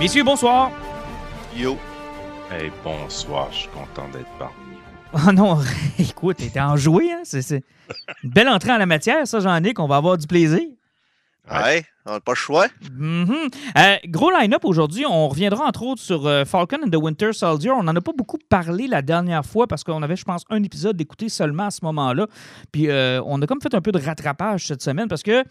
Messieurs, bonsoir. Yo. Hey, bonsoir, je suis content d'être parmi vous. Oh non, écoute, t'es enjoué, hein? C'est une belle entrée en la matière, ça, Jean-Nic. On va avoir du plaisir. Ouais, on n'a pas le choix. Mhm. Euh, gros line-up aujourd'hui. On reviendra entre autres sur euh, Falcon and the Winter Soldier. On n'en a pas beaucoup parlé la dernière fois parce qu'on avait, je pense, un épisode d'écouter seulement à ce moment-là. Puis euh, on a comme fait un peu de rattrapage cette semaine parce que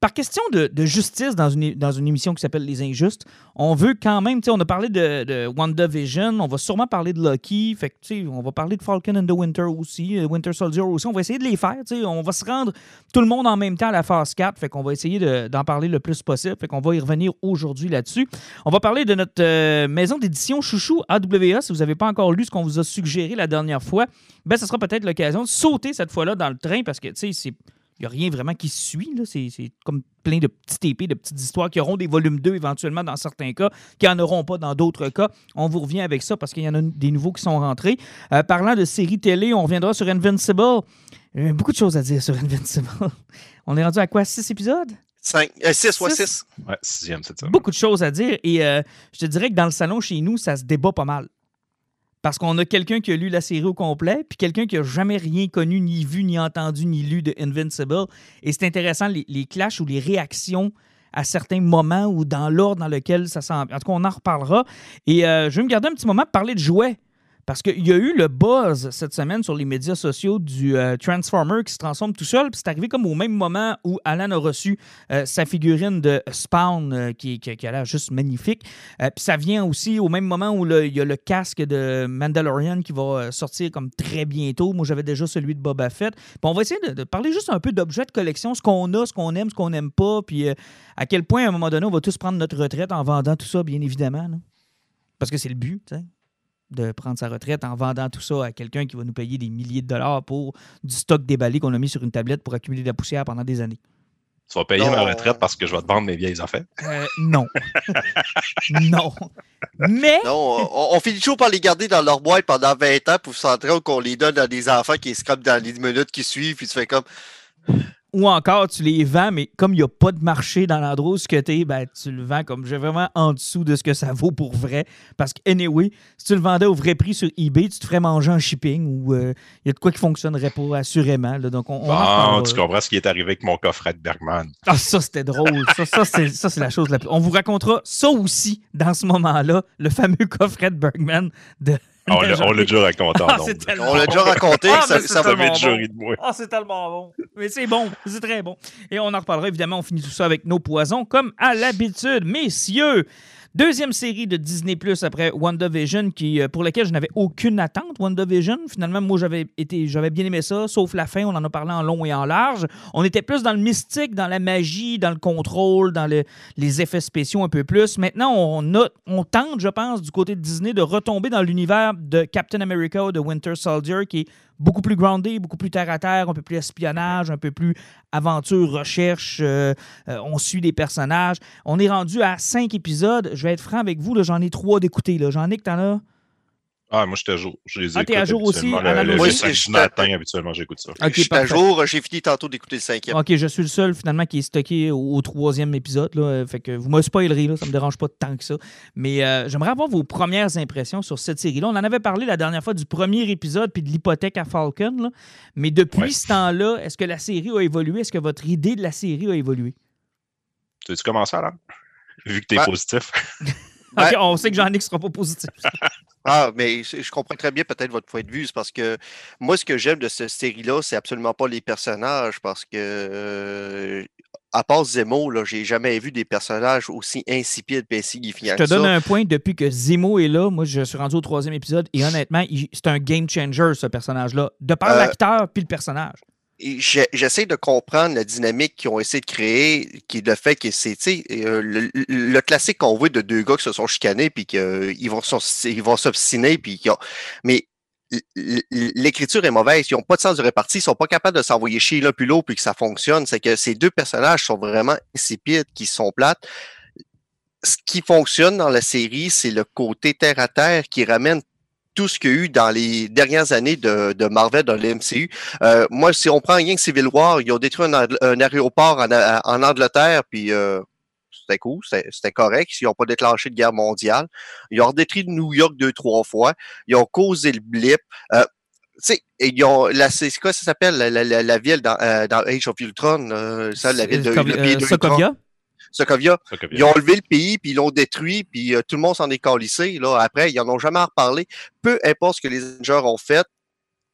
par question de, justice dans une, dans émission qui s'appelle Les Injustes, on veut quand même, tu sais, on a parlé de, WandaVision, on va sûrement parler de Lucky, fait que, tu sais, on va parler de Falcon and the Winter aussi, euh, Winter Soldier aussi, on va essayer de les faire, tu sais, on va se rendre tout le monde en même temps à la phase 4, fait qu'on va essayer de- d'en parler le plus possible, fait qu'on va y revenir aujourd'hui là-dessus. On va parler de notre euh, maison d'édition Chouchou AWA, si vous n'avez pas encore lu ce qu'on vous a suggéré la dernière fois, ben, ça sera peut-être l'occasion de sauter cette fois-là dans le train, parce que, tu sais, c'est n'y a rien vraiment qui se suit. là. C'est c'est comme plein de petites épées, de petites histoires qui auront des volumes 2 éventuellement dans certains cas, qui n'en auront pas dans d'autres cas. On vous revient avec ça parce qu'il y en a des nouveaux qui sont rentrés. Euh, parlant de séries télé, on reviendra sur Invincible. Euh, beaucoup de choses à dire sur Invincible. on est rendu à quoi? Six épisodes? 5, 6, ouais, Six? 6. Ouais, sixième semaine. Beaucoup de choses à dire. Et euh, je te dirais que dans le salon chez nous, ça se débat pas mal. Parce qu'on a quelqu'un qui a lu la série au complet, puis quelqu'un qui a jamais rien connu, ni vu, ni entendu, ni lu de Invincible. Et c'est intéressant, les, clashs ou les réactions à certains moments ou dans l'ordre dans lequel ça s'en... En tout cas, on en reparlera. Et euh, je vais me garder un petit moment pour parler de jouets. Parce qu'il y a eu le buzz cette semaine sur les médias sociaux du euh, Transformer qui se transforme tout seul. Puis c'est arrivé comme au même moment où Alan a reçu euh, sa figurine de Spawn euh, qui, a l'air juste magnifique. Puis ça vient aussi au même moment où il y a le casque de Mandalorian qui va sortir comme très bientôt. Moi, j'avais déjà celui de Boba Fett. Puis on va essayer de, parler juste un peu d'objets de collection, ce qu'on a, ce qu'on aime, ce qu'on n'aime pas. Puis à quel point, à un moment donné, on va tous prendre notre retraite en vendant tout ça, bien évidemment. Parce que c'est le but, tu sais de prendre sa retraite en vendant tout ça à quelqu'un qui va nous payer des milliers de dollars pour du stock déballé qu'on a mis sur une tablette pour accumuler de la poussière pendant des années. Tu vas payer Non. ma retraite parce que je vais te vendre mes vieilles affaires? Euh, non. non. Mais Non, on, on finit toujours par les garder dans leur boîte pendant 20 ans pour se rendre qu'on les donne à des enfants qui scrapent dans les minutes qui suivent, puis tu fais comme. Ou encore tu les vends, mais comme il n'y a pas de marché dans l'endroit où ce que t'es, ben, tu le vends comme j'ai vraiment en dessous de ce que ça vaut pour vrai. Parce que, anyway, si tu le vendais au vrai prix sur eBay, tu te ferais manger en shipping ou euh, il y a de quoi qui fonctionnerait pas, assurément. là. donc, on, Bon, tu comprends ce qui est arrivé avec mon coffret de Bergman. Ah, ça, c'était drôle. Ça, ça, c'est la chose la plus. On vous racontera ça aussi dans ce moment-là, le fameux coffret de Bergman de. On l'a on l'a déjà raconté Ah, On l'a déjà raconté, Ah, ça, ça Ça va jury de moi. Ah, c'est tellement bon. Mais c'est bon. C'est très bon. Et on en reparlera évidemment. On finit tout ça avec nos poisons, comme à l'habitude. Messieurs, deuxième série de Disney Plus après WandaVision, qui, euh, pour laquelle je n'avais aucune attente. WandaVision, finalement, moi, j'avais été, j'avais bien aimé ça, sauf la fin. On en a parlé en long et en large. On était plus dans le mystique, dans la magie, dans le contrôle, dans le- les effets spéciaux un peu plus. Maintenant, on, a, on tente, je pense, du côté de Disney, de retomber dans l'univers de Captain America ou de Winter Soldier, qui beaucoup plus groundé, beaucoup plus terre à terre, un peu plus espionnage, un peu plus aventure, recherche. euh, euh, on suit des personnages. On est rendu à cinq épisodes. Je vais être franc avec vous, j'en ai trois d'écouter. J'en ai que t'en as? Ah, moi, j'étais à jour. Je les Ah, écoute t'es à jour aussi, la Le, samedi je- matin, habituellement, j'écoute ça. Ok, je suis à jour, j'ai fini tantôt d'écouter le cinquième. Ok, je suis le seul finalement qui est stocké au, au troisième épisode. Là, Euh, fait que vous me spoilerez, là, ça me dérange pas tant que ça. Mais euh, j'aimerais avoir vos premières impressions sur cette série-là. On en avait parlé la dernière fois du premier épisode puis de l'hypothèque à Falcon. là. Mais depuis Ouais. ce temps-là, est-ce que la série a évolué? Est-ce que votre idée de la série a évolué? Tu veux-tu commencer, alors? Vu que t'es Ouais. positif. Ok, Ouais. on sait que Jean-Nic sera pas positif. Ah, mais je comprends très bien peut-être votre point de vue. C'est parce que moi, ce que j'aime de cette série-là, c'est absolument pas les personnages. Parce que, euh, à part Zemo, là, j'ai jamais vu des personnages aussi insipides et insignifiants Je te donne ça. un point depuis que Zemo est là. Moi, je suis rendu au troisième épisode et honnêtement, c'est un game changer, ce personnage-là. De par Euh, l'acteur puis le personnage. J'essaie de comprendre la dynamique qu'ils ont essayé de créer, qui est le fait que c'est euh, le, le, classique qu'on voit de deux gars qui se sont chicanés puis qu'ils vont ils vont s'obstiner puis mais l'écriture est mauvaise, ils n'ont pas de sens de répartie, ils sont pas capables de s'envoyer chier l'un puis l'autre puis que ça fonctionne. C'est que ces deux personnages sont vraiment insipides, qui sont plates. Ce qui fonctionne dans la série, c'est le côté terre à terre qui ramène tout ce qu'il y a eu dans les dernières années de, de Marvel dans le MCU. Euh, moi, si on prend rien que Civil War, ils ont détruit un, aéroport en, en, Angleterre, puis euh, c'était cool, c'était correct. Ils n'ont pas déclenché de guerre mondiale. Ils ont détruit New York deux, trois fois. Ils ont causé le blip. Euh, tu sais, ils ont, la, c'est quoi ça s'appelle, la, la, la, ville dans, euh, dans Age of Ultron, euh, ça, la ville de, le Sokovia? Sokovia. Ils ont enlevé le pays, puis ils l'ont détruit, puis euh, tout le monde s'en est calissé. Là. Après, ils n'en ont jamais reparlé. Peu importe ce que les Avengers ont fait,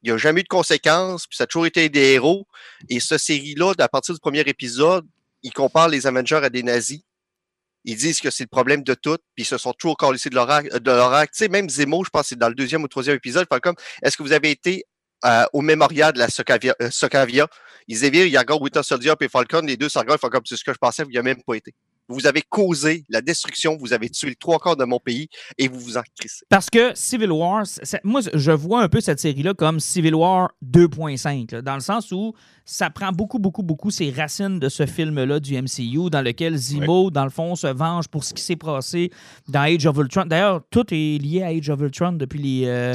il n'y a jamais eu de conséquences, puis ça a toujours été des héros. Et ce série-là, à partir du premier épisode, ils comparent les Avengers à des nazis. Ils disent que c'est le problème de tout, puis ils se sont toujours calissés de leur acte. De Tu sais, même Zemo, je pense que c'est dans le deuxième ou troisième épisode, fait comme, est-ce que vous avez été euh, au mémorial de la Socavia, euh, Socavia. Ils Yagar, Winter Soldier et Falcon, les deux Sargon, font comme c'est ce que je pensais, vous n'y avez même pas été. Vous avez causé la destruction, vous avez tué le trois quarts de mon pays et vous vous en crissez. Parce que Civil War, moi, je vois un peu cette série-là comme Civil War 2.5, dans le sens où ça prend beaucoup, beaucoup, beaucoup ses racines de ce film-là du MCU, dans lequel Zemo, dans le fond, se venge pour ce qui s'est passé dans Age of Ultron. D'ailleurs, tout est lié à Age of Ultron depuis les. Euh,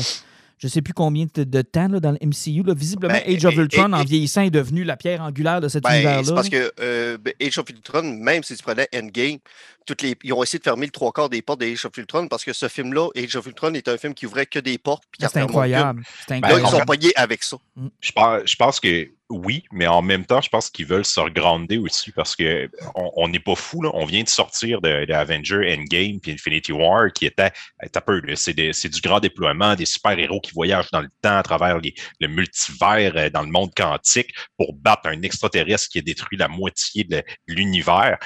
je ne sais plus combien de, temps là, dans le MCU. Là. Visiblement, ben, Age of Ultron, en vieillissant, est devenu la pierre angulaire de cet ben, univers-là. C'est parce que euh, ben, Age of Ultron, même si tu prenais Endgame, toutes les, ils ont essayé de fermer le trois quarts des portes d'Age of Ultron parce que ce film-là, Age of Ultron, est un film qui ouvrait que des portes. C'est incroyable. incroyable. Là, ils sont pognés avec ça. Mm. Je pense que oui, mais en même temps, je pense qu'ils veulent se regrander aussi parce que on n'est pas fou. On vient de sortir de, Avenger Endgame puis Infinity War qui était peu, c'est du grand déploiement, des super-héros qui voyagent dans le temps à travers le multivers euh, dans le monde quantique pour battre un extraterrestre qui a détruit la moitié de l'univers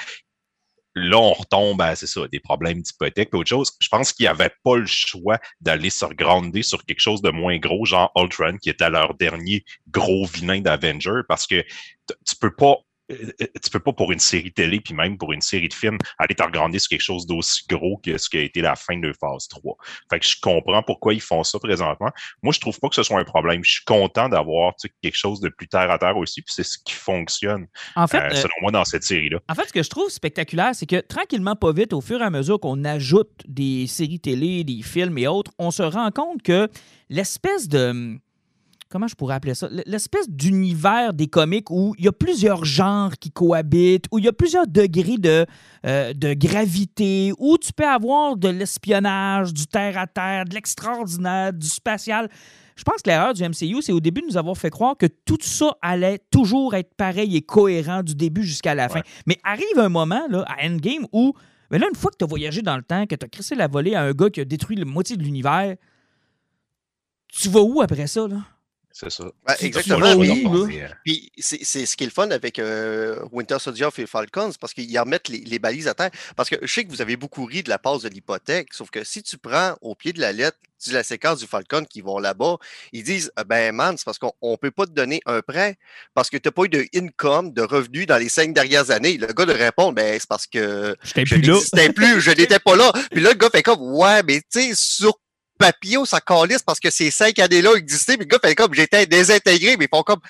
là, on retombe à, c'est ça, des problèmes d'hypothèque et autre chose. Je pense qu'ils n'avaient pas le choix d'aller se regrander sur quelque chose de moins gros, genre Ultron, qui était leur dernier gros vilain d'Avenger, parce que tu peux pas tu peux pas pour une série télé, puis même pour une série de films, aller t'organiser sur quelque chose d'aussi gros que ce qui a été la fin de phase 3. Fait que je comprends pourquoi ils font ça présentement. Moi, je trouve pas que ce soit un problème. Je suis content d'avoir quelque chose de plus terre à terre aussi, puis c'est ce qui fonctionne, en fait, euh, selon moi, dans cette série-là. En fait, ce que je trouve spectaculaire, c'est que tranquillement, pas vite, au fur et à mesure qu'on ajoute des séries télé, des films et autres, on se rend compte que l'espèce de comment je pourrais appeler ça? L'espèce d'univers des comics où il y a plusieurs genres qui cohabitent, où il y a plusieurs degrés de, euh, de gravité, où tu peux avoir de l'espionnage, du terre-à-terre, de l'extraordinaire, du spatial. Je pense que l'erreur du MCU, c'est au début de nous avoir fait croire que tout ça allait toujours être pareil et cohérent du début jusqu'à la fin. Mais arrive un moment là, à Endgame où, mais là, une fois que tu as voyagé dans le temps, que tu as crissé la volée à un gars qui a détruit la moitié de l'univers, tu vas où après ça? Là? C'est ça. exactement. Puis, c'est ce qui est le fun avec euh, Winter Soldier et Falcons, parce qu'ils remettent les, les, balises à terre. Parce que je sais que vous avez beaucoup ri de la passe de l'hypothèque, sauf que si tu prends au pied de la lettre la séquence du Falcon qui vont là-bas, ils disent ah, Ben man, c'est parce qu'on ne peut pas te donner un prêt parce que tu n'as pas eu de income, de revenus dans les cinq dernières années. Le gars de répondre Ben c'est parce que je n'existais plus, je n'étais pas là. Puis là, le gars fait comme Ouais, mais tu sais, sur papillon, ça calisse parce que ces cinq années-là existaient, mais le gars fait comme j'étais désintégré, mais ils font comme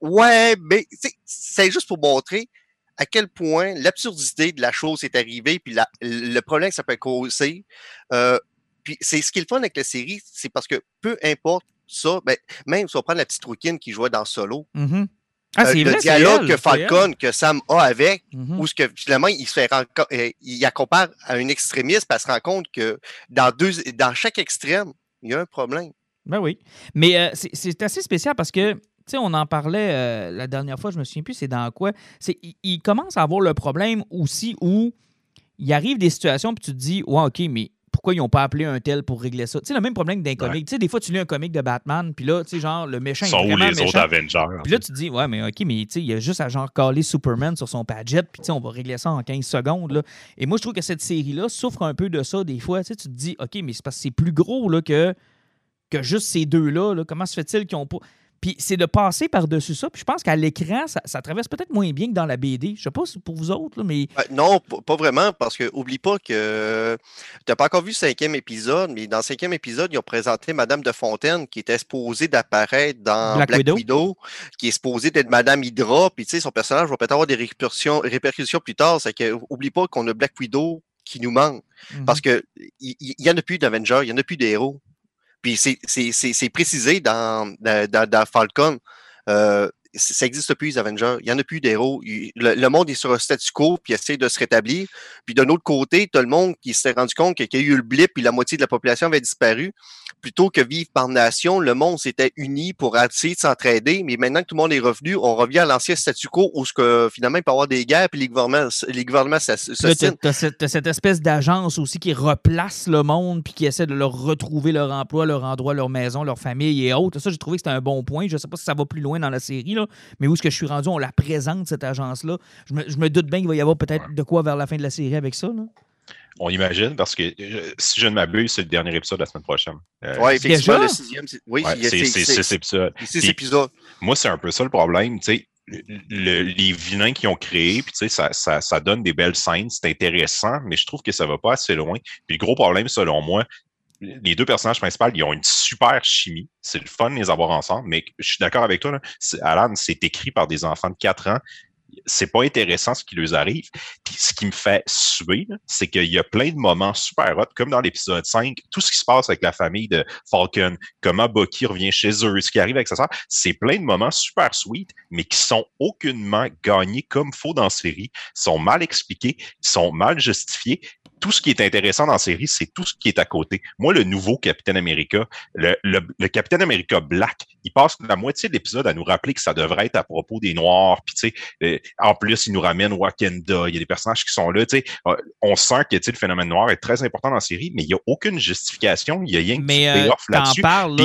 Ouais, mais c'est juste pour montrer à quel point l'absurdité de la chose est arrivée, puis le problème que ça peut causer. Euh, puis c'est ce qui est avec la série, c'est parce que peu importe ça, ben, même si on prend la petite rouquine qui jouait dans Solo, mm-hmm. Ah, euh, le dialogue que Falcon, que Sam a avec, mm-hmm. où ce que finalement il se fait euh, il compare à un extrémiste, parce qu'il se rend compte que dans deux, dans chaque extrême, il y a un problème. Ben oui. Mais euh, c'est assez spécial parce que, tu sais, on en parlait la dernière fois, je me souviens plus, c'est dans quoi. C'est il, commence à avoir le problème aussi où il arrive des situations, puis tu te dis, ouais, OK, mais pourquoi ils n'ont pas appelé un tel pour régler ça? Tu sais, le même problème d'un comic. Tu sais, des fois, tu lis un comic de Batman, puis là, tu sais, genre, le méchant Sont est où les autres Avengers? Puis là, tu te dis, ouais, mais OK, mais tu sais, il y a juste à genre caler Superman sur son Padget, puis tu sais, on va régler ça en 15 secondes, là. Et moi, je trouve que cette série-là souffre un peu de ça, des fois. Tu sais, tu te dis, OK, mais c'est parce que c'est plus gros, là, que, que juste ces deux-là, là. Comment se fait-il qu'ils n'ont pas Puis c'est de passer par-dessus ça. Puis je pense qu'à l'écran, ça, ça traverse peut-être moins bien que dans la BD. Je sais pas si pour vous autres, là, mais. Ben, non, pas vraiment, parce que oublie pas que tu n'as pas encore vu le cinquième épisode, mais dans le cinquième épisode, ils ont présenté Madame de Fontaine qui était supposée d'apparaître dans Black Black, Widow. Widow. qui est supposée d'être Madame Hydra, puis tu sais, son personnage va peut-être avoir des répercussions, répercussions plus tard. C'est que oublie pas qu'on a Black Widow qui nous manque. Mhm. Parce que il y en a plus d'Avengers, il y en a plus d'héros. Puis c'est- précisé dans, dans, dans- Falcon. Euh, ça n'existe plus, les Avengers. Il n'y en a plus d'héros. Le, le monde est sur un statu quo, puis essaie de se rétablir. Puis d'un autre côté, as le monde qui s'est rendu compte qu'il y a eu le blip, puis la moitié de la population avait disparu. Plutôt que vivre par nation, le monde s'était uni pour essayer de s'entraider. Mais maintenant que tout le monde est revenu, on revient à l'ancien statu quo où ce que, finalement il peut y avoir des guerres, puis les gouvernements, les gouvernements s'ass- Là, t'as, s'ostinent. t'as cette, espèce d'agence aussi qui replace le monde puis qui essaie de leur retrouver leur emploi, leur endroit, leur maison, leur famille et autres. Ça, j'ai trouvé que c'était un bon point. Je sais pas si ça va plus loin dans la série, là, mais où est-ce que je suis rendu, on la présente, cette agence-là. Je me, je me doute bien qu'il va y avoir peut-être de quoi vers la fin de la série avec ça. Là. On imagine, parce que euh, si je ne m'abuse, c'est le dernier épisode de la semaine prochaine. Euh, Oui, effectivement, Déjà? le sixième. c'est- Oui, ouais, c'est c'est c'est- six épisodes. c'est six Puis- épisodes. moi, c'est un peu ça le problème. Tu sais, le- le- les vilains qu'ils ont créés, puis tu sais, ça, ça, ça donne des belles scènes, c'est intéressant, mais je trouve que ça va pas assez loin. Puis le gros problème, selon moi, les deux personnages principaux, ils ont une super chimie. C'est le fun de les avoir ensemble, mais je suis d'accord avec toi, là, Alan, c'est écrit par des enfants de 4 ans. C'est pas intéressant ce qui leur arrive. Ce qui me fait suer, c'est qu'il y a plein de moments super hot, comme dans l'épisode 5, tout ce qui se passe avec la famille de Falcon, comment Bucky revient chez eux, ce qui arrive avec sa sœur, c'est plein de moments super sweet, mais qui sont aucunement gagnés comme faut dans la série, sont mal expliqués, sont mal justifiés. Tout ce qui est intéressant dans la série, c'est tout ce qui est à côté. Moi, le nouveau Capitaine America, le, le, le Capitaine America Black, il passe la moitié de l'épisode à nous rappeler que ça devrait être à propos des Noirs. Puis, tu sais, euh, en plus, il nous ramène Wakanda. Il y a des personnages qui sont là. Tu sais, euh, on sent que tu sais, le phénomène noir est très important dans la série, mais il n'y a aucune justification. Il y a rien Mais qui euh, payoff t'en là-dessus. parles,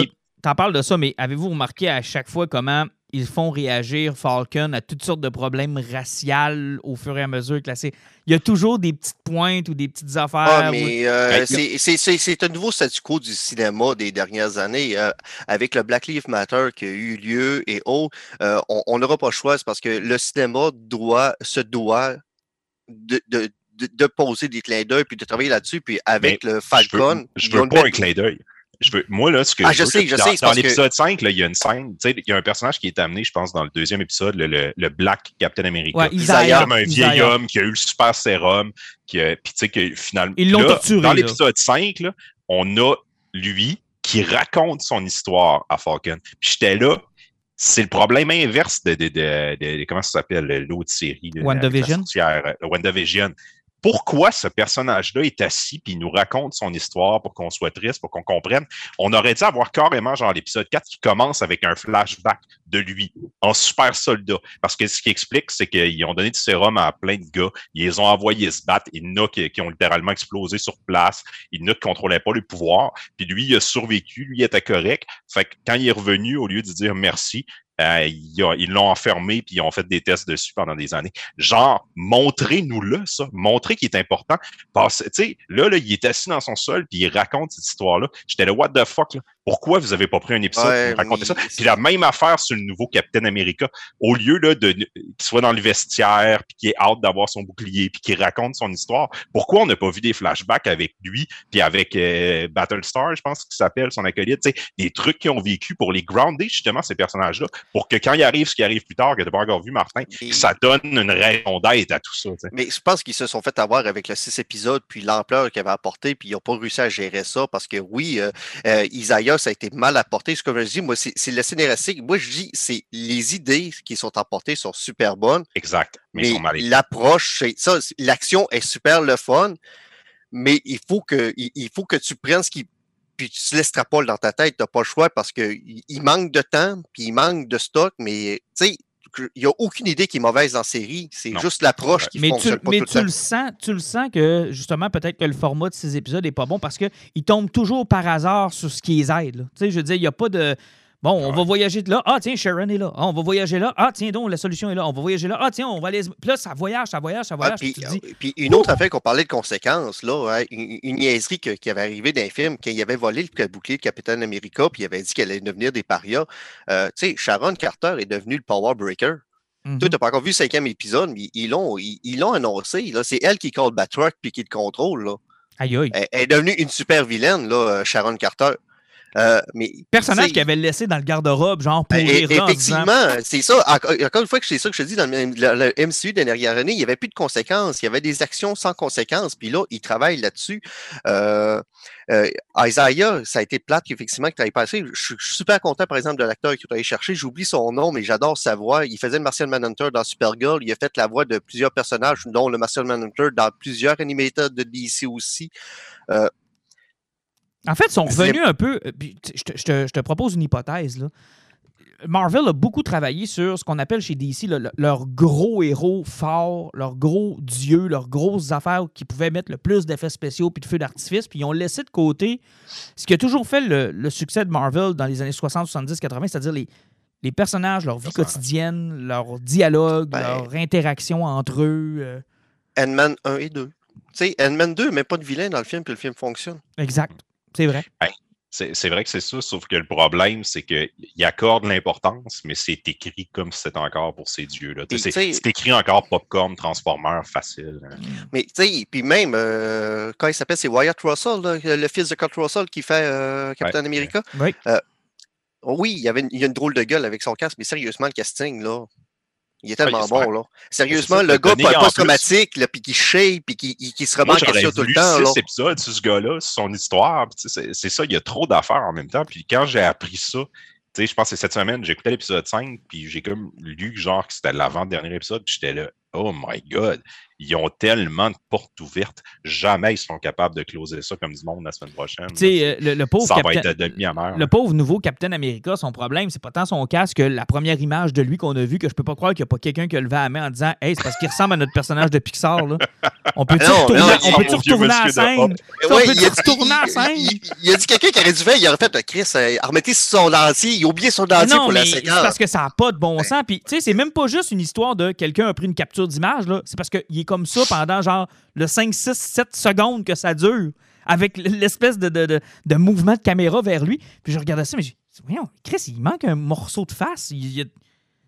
là, parles de ça, mais avez-vous remarqué à chaque fois comment ils font réagir Falcon à toutes sortes de problèmes raciaux au fur et à mesure que la série- Il y a toujours des petites pointes ou des petites affaires. Ah, où- mais euh, Ben, c'est- c'est c'est- c'est un nouveau statu quo du cinéma des dernières années. euh, avec le Black Lives Matter qui a eu lieu et autres, euh, on n'aura pas le choix. C'est parce que le cinéma doit, se doit de, de, de, de poser des clins d'œil puis de travailler là-dessus. Puis avec le Je veux, Falcon. je veux pas un clin d'œil. Je veux, moi, là, ce que Ah, je je veux, sais, je dans, sais, dans que- l'épisode 5, là, il y a une scène, tu sais, il y a un personnage qui est amené, je pense, dans le deuxième épisode, le, le, le Black Captain America. Ouais, Isaiah. Comme un vieil Isaiah. homme qui a eu le super sérum, qui a, puis tu sais que finalement, Ils l'ont là, torturé, Dans l'épisode 5, là, on a lui qui raconte son histoire à Falcon. Puis j'étais là, c'est le problème inverse de, de, de, de- de- comment ça s'appelle l'autre série de WandaVision? euh, WandaVision. Pourquoi ce personnage-là est assis puis il nous raconte son histoire pour qu'on soit triste, pour qu'on comprenne? On aurait dû avoir carrément, genre, l'épisode 4 qui commence avec un flashback de lui en super soldat. Parce que ce qui explique, c'est qu'ils ont donné du sérum à plein de gars. Ils les ont envoyés se battre. Il y en qui, ont littéralement explosé sur place. Il y en a qui contrôlaient pas le pouvoir. Puis lui, il a survécu. Lui, était correct. Fait que quand il est revenu, au lieu de dire merci, euh, ils l'ont enfermé puis ils ont fait des tests dessus pendant des années. Genre, montrez-nous-le, ça. Montrez qu'il est important. Parce, là, là, il est assis dans son sol puis il raconte cette histoire-là. J'étais là, what the fuck, là? Pourquoi vous avez pas pris un épisode Ouais, pour raconter ça? Puis la même affaire sur le nouveau Captain America. Au lieu là, de qu'il soit dans le vestiaire, puis qu'il ait hâte d'avoir son bouclier, puis qu'il raconte son histoire, pourquoi on n'a pas vu des flashbacks avec lui, puis avec euh, Battlestar, je pense qu'il s'appelle, son acolyte, tu sais, des trucs qu'ils ont vécu pour les grounder justement ces personnages-là, pour que quand il arrive ce qui arrive plus tard, que tu pas encore vu Martin, que ça donne une raison d'être à tout ça. Mais je pense qu'ils se sont fait avoir avec le six épisodes, puis l'ampleur qu'ils avaient apporté, puis ils n'ont pas réussi à gérer ça parce que oui, euh, euh, Isaiah, ça a été mal apporté. Ce que je dis, moi, c'est le scénaristique. Moi, je dis, c'est les idées qui sont apportées sont super bonnes, Exact. Mais, l'approche, c'est ça, l'action est super le fun, mais il faut que, il, il faut que tu prennes ce qui. Puis tu l'extrapoles dans ta tête, tu n'as pas le choix parce qu'il il manque de temps, puis il manque de stock, mais tu sais, n'y a aucune idée qui est mauvaise dans la série. C'est juste l'approche qui Mais, tu, fonctionne pas mais tout le tu temps. le sens, tu le sens que justement peut-être que le format de ces épisodes est pas bon parce qu'il tombe toujours par hasard sur ce qui les aide. là. Tu sais, je veux dire, il n'y a pas de. Bon, on Ouais. va voyager de là. Ah, tiens, Sharon est là. Ah, on va voyager là. Ah, tiens, donc, la solution est là. On va voyager là. Ah, tiens, on va aller. Puis là, ça voyage, ça voyage, ça Ah, voyage. puis, puis tu te dis, puis une autre affaire qu'on parlait de conséquences, là, hein, une, une niaiserie que- qui avait arrivé dans un film, qu'il avait volé le bouclier de Capitaine America, puis il avait dit qu'elle allait devenir des parias. Euh, tu sais, Sharon Carter est devenue le Power Breaker. mhm. Toi, tu n'as pas encore vu le cinquième épisode, mais ils l'ont ils, ils l'ont annoncé. C'est elle qui call Batroc puis qui le contrôle. Là. Aïe, aïe. Elle, elle est devenue une super vilaine, là, euh, Sharon Carter. Euh, mais, Personnage qu'il avait laissé dans le garde-robe, genre pour ben, effectivement, c'est ça. Encore une fois que c'est ça que je te dis dans le, MCU de dernière année, il n'y avait plus de conséquences. Il y avait des actions sans conséquences. Puis là, ils travaillent là-dessus. Euh, euh, Isaiah, ça a été plate effectivement que tu passé. Je suis super content, par exemple, de l'acteur que tu allé chercher. J'oublie son nom, mais j'adore sa voix. Il faisait le Martian Manhunter dans Supergirl. Il a fait la voix de plusieurs personnages, dont le Martian Manhunter dans plusieurs animators de DC aussi. En fait, ils sont revenus un peu. euh, Je te, je te- je te propose une hypothèse. Là. Marvel a beaucoup travaillé sur ce qu'on appelle chez DC là, le- leur gros héros forts, leurs gros dieux, leurs grosses affaires qui pouvaient mettre le plus d'effets spéciaux puis de feux d'artifice. Puis ils ont laissé de côté ce qui a toujours fait le, le succès de Marvel dans les années 60, 70, 80, c'est-à-dire les, les personnages, leur vie quotidienne, leur dialogue, Ben- leur interaction entre eux. euh, Ant-Man 1 et 2. Tu sais, Ant-Man 2, mais pas de vilain dans le film, puis le film fonctionne. exact. C'est vrai. C'est c'est vrai que c'est ça, sauf que le problème, c'est qu'il accorde l'importance, mais c'est écrit comme si c'était encore pour ces dieux-là. C'est écrit encore popcorn, transformer, facile. hein. Mais tu sais, puis même, euh, quand il s'appelle, c'est Wyatt Russell, là, le fils de Kurt Russell qui fait euh, Captain Ouais, America. Oui. Oh oui, il, y avait une, il y a une drôle de gueule avec son casque, mais sérieusement, le casting, là, il est tellement bon, là. Sérieusement, le gars post-traumatique, là, puis qui shake, puis qui, qui, se remet en question tout le temps, là. six épisodes sur ce gars-là, son histoire. C'est c'est ça, il y a trop d'affaires en même temps. Puis quand j'ai appris ça, tu sais, je pense que c'est cette semaine, j'ai écouté l'épisode 5, puis j'ai comme lu genre que c'était l'avant-dernier épisode, puis j'étais là, oh my god, ils ont tellement de portes ouvertes, jamais ils seront capables de closer ça comme du monde la semaine prochaine. Tu sais, euh, le, le pauvre ça va Captain- être de demi-amère. Le pauvre nouveau Captain America, son problème, c'est pas tant son casque que la première image de lui qu'on a vue, que je peux pas croire qu'il n'y a pas quelqu'un qui a levé la main en disant Hey, c'est parce qu'il ressemble à notre personnage de Pixar. Là. On peut-tu retourner, non, on peut-tu retourner à la scène? On Ouais, peut il, a dit, retourner à la il- scène? il- il a dit quelqu'un qui aurait dû faire, il aurait fait un Chris, euh, remettez son dentier, il a oublié son dentier non, pour mais la c'est séquence. parce que ça n'a pas de bon sens. Puis, tu sais, c'est même pas juste une histoire de quelqu'un a pris une capture d'image. là. C'est parce qu'il est comme ça pendant genre le 5, 6, 7 secondes que ça dure, avec l'espèce de, de, de- de mouvement de caméra vers lui. Puis je regardais ça, mais j'ai dit, voyons, Chris, il manque un morceau de face. Il, Tu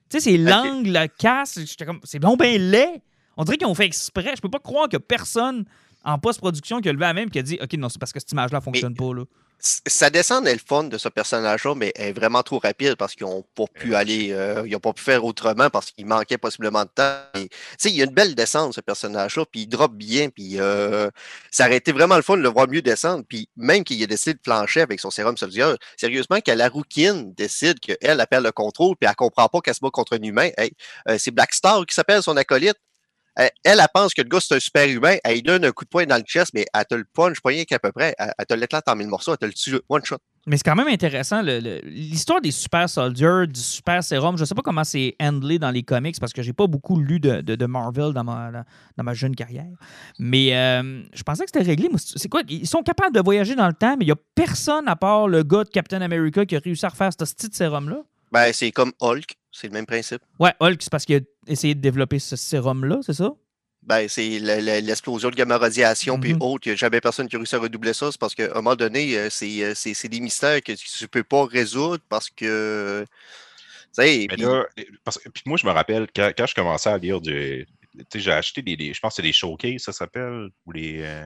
sais, c'est l'angle, la casse. J'étais comme, c'est bon, ben laid. On dirait qu'ils ont fait exprès. Je peux pas croire que personne en post-production qui a levé la main et qui a dit, OK, non, c'est parce que cette image-là fonctionne pas. Là. Sa descente est le fun de ce personnage-là, mais elle est vraiment trop rapide parce qu'ils n'ont pas pu aller, euh, ils n'ont pas pu faire autrement parce qu'il manquait possiblement de temps. Tu sais, il y a une belle descente, ce personnage-là, puis il drop bien, puis euh, ça aurait été vraiment le fun de le voir mieux descendre, puis même qu'il ait décidé de plancher avec son sérum soldier, sérieusement, que la rouquine décide qu'elle elle perd le contrôle, puis elle comprend pas qu'elle se bat contre un humain. Hey, euh, c'est Black Star qui s'appelle son acolyte. Elle, elle, pense que le gars, c'est un super humain. Elle lui donne un coup de poing dans le chest, mais elle te le punch, pas rien qu'à peu près. Elle, elle te l'éclate en mille morceaux, elle te le tue one shot. Mais c'est quand même intéressant, l'histoire des super soldiers, du super sérum. Je sais pas comment c'est handlé dans les comics parce que j'ai pas beaucoup lu de, de- de Marvel dans ma, dans, ma jeune carrière. Mais euh, je pensais que c'était réglé. C'est quoi? Ils sont capables de voyager dans le temps, mais il y a personne à part le gars de Captain America qui a réussi à refaire ce petit sérum-là. Ben, c'est comme Hulk, c'est le même principe. Ouais, Hulk, c'est parce qu'il a essayé de développer ce sérum-là, c'est ça? Ben, c'est le- le- l'explosion de gamma radiation, puis Mhm. autres. Il n'y a jamais personne qui a réussi à redoubler ça. C'est parce qu'à un moment donné, euh, c'est euh, c'est- c'est des mystères que tu ne peux pas résoudre parce que. Tu sais, Mais puis- là, parce que- puis moi, je me rappelle, quand, quand je commençais à lire du. Tu sais, j'ai acheté des, des- Je pense que c'est des showcases, ça s'appelle, ou les. euh,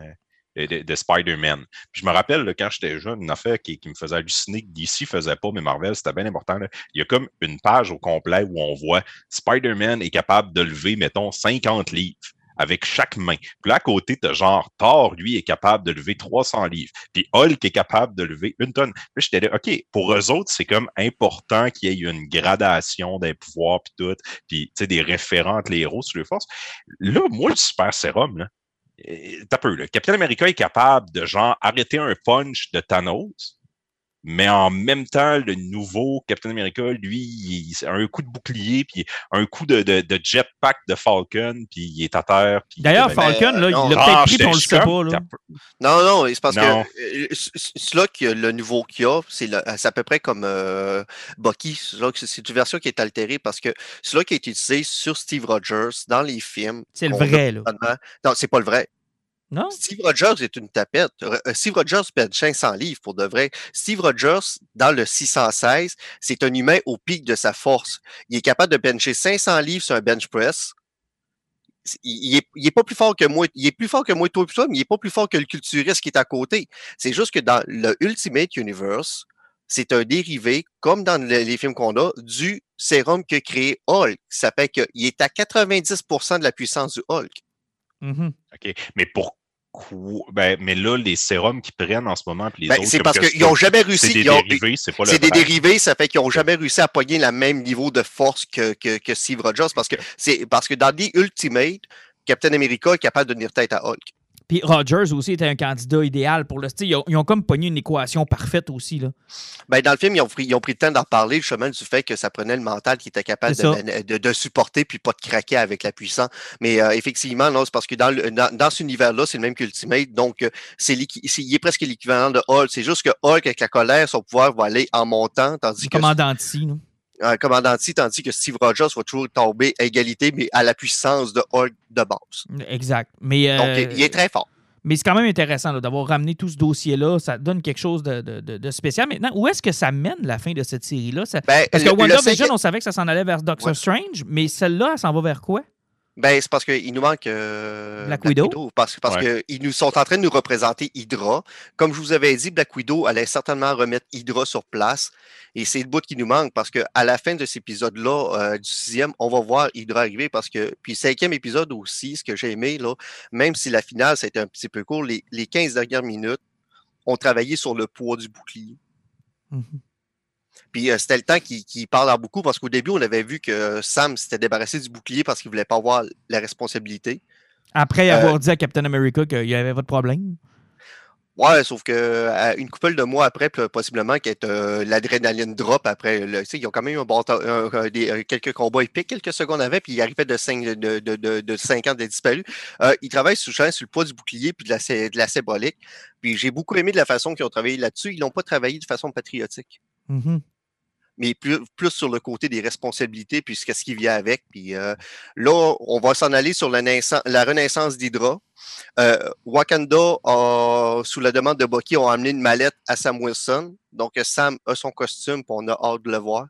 de, de- de Spider-Man. Je me rappelle, là, quand j'étais jeune, une affaire qui, me faisait halluciner que DC faisait pas, mais Marvel, c'était bien important. là. Il y a comme une page au complet où on voit Spider-Man est capable de lever, mettons, 50 livres avec chaque main. Puis là, à côté, t'as genre Thor, lui, est capable de lever 300 livres. Puis Hulk est capable de lever une tonne. Puis j'étais là, OK, pour eux autres, c'est comme important qu'il y ait une gradation des pouvoirs, puis tout, puis tu sais, des référents entre les héros sur les forces. Là, moi, le super sérum, là, t'as peu, là. Captain America est capable de genre arrêter un punch de Thanos, mais en même temps, le nouveau Captain America, lui, il a un coup de bouclier, puis un coup de, de, de jetpack de Falcon, puis il est à terre. D'ailleurs, Ben, Falcon, là, non. il l'a Ah, peut-être pris, on le j'étais sait pas. Là. Non, non, c'est parce Non. que euh, c- c- celui-là, qui a- le nouveau qu'il y a, c'est le- c'est à peu près comme euh, Bucky. Que C'est une version qui est altérée parce que celui-là qui est utilisé sur Steve Rogers dans les films. C'est le vrai, là. Non, c'est pas le vrai. Non? Steve Rogers est une tapette. Re- euh, Steve Rogers pèse 500 livres pour de vrai. Steve Rogers, dans le 616, c'est un humain au pic de sa force. Il est capable de bencher 500 livres sur un bench press. Il, est, il est pas plus fort que moi. Il est plus fort que moi, toi, mais il est pas plus fort que le culturiste qui est à côté. C'est juste que dans le Ultimate Universe, c'est un dérivé, comme dans le- les films qu'on a, du sérum que créé Hulk. Ça fait qu'il est à 90% de la puissance du Hulk. Mhm. OK. Mais Ben, mais là, les sérums qu'ils prennent en ce moment, puis les Ben, autres. c'est parce qu'ils n'ont jamais C'est réussi. des ils ont- dérivés, c'est pas le C'est des dérivés, ça fait qu'ils n'ont jamais réussi à pogner le même niveau de force que, que, que Steve Rogers parce que c'est parce que dans The Ultimate, Captain America est capable de tenir tête à Hulk. Puis Rogers aussi était un candidat idéal pour le style. Ils ont, ils ont comme pogné une équation parfaite aussi. Là. Ben, dans le film, ils ont, pris, ils ont pris le temps d'en parler justement du fait que ça prenait le mental qui était capable de, de, de supporter puis pas de craquer avec la puissance. Mais euh, effectivement, non, c'est parce que dans, le, dans, dans cet univers-là, c'est le même qu'Ultimate. Donc, euh, c'est il est presque l'équivalent de Hulk. C'est juste que Hulk, avec la colère, son pouvoir va aller en montant, tandis que commandant ici. là. Un commandanti, tandis que Steve Rogers va toujours tomber à égalité, mais à la puissance de Hulk de base. Exact. Mais, euh, Donc, il est très fort. mais c'est quand même intéressant d'avoir ramené tout ce dossier-là. Ça donne quelque chose de, de- de- de spécial. Maintenant, où est-ce que ça mène la fin de cette série-là? Ça- Ben, Parce que WandaVision, cinquième- on savait que ça s'en allait vers Doctor Ouais. Strange, mais celle-là, elle s'en va vers quoi? Ben, c'est parce qu'il nous manque euh, Black Widow? parce parce Ouais. qu'ils nous sont en train de nous représenter Hydra. Comme je vous avais dit, Black Widow allait certainement remettre Hydra sur place. Et c'est le bout qui nous manque parce qu'à la fin de cet épisode-là, euh, du sixième, on va voir Hydra arriver parce que. Puis cinquième épisode aussi, ce que j'ai aimé, là, même si la finale, ça a été un petit peu court, les, les 15 dernières minutes ont travaillé sur le poids du bouclier. Mhm. Puis euh, c'était le temps qui, qui parle en beaucoup parce qu'au début, on avait vu que Sam s'était débarrassé du bouclier parce qu'il voulait pas avoir la responsabilité. Après Euh, avoir dit à Captain America qu'il n'y avait pas de problème? Ouais, sauf que euh, une couple de mois après, possiblement, ait euh, l'adrénaline drop après. le- ils ont quand même eu un bon temps- un- un- des- euh, quelques combats épiques quelques secondes avant, puis il arrivait de 5 de, de, de, ans de disparu. Euh, ils travaillent sur, sur le poids du bouclier puis de la, de la symbolique. Puis j'ai beaucoup aimé de la façon qu'ils ont travaillé là-dessus. Ils n'ont pas travaillé de façon patriotique. Mhm. mais plus, plus sur le côté des responsabilités, puis ce qu'est-ce qui vient avec. Puis euh, là, on va s'en aller sur la, la renaissance d'Hydra. Euh, Wakanda, a, sous la demande de Bucky, ont amené une mallette à Sam Wilson. Donc, euh, Sam a son costume, puis on a hâte de le voir.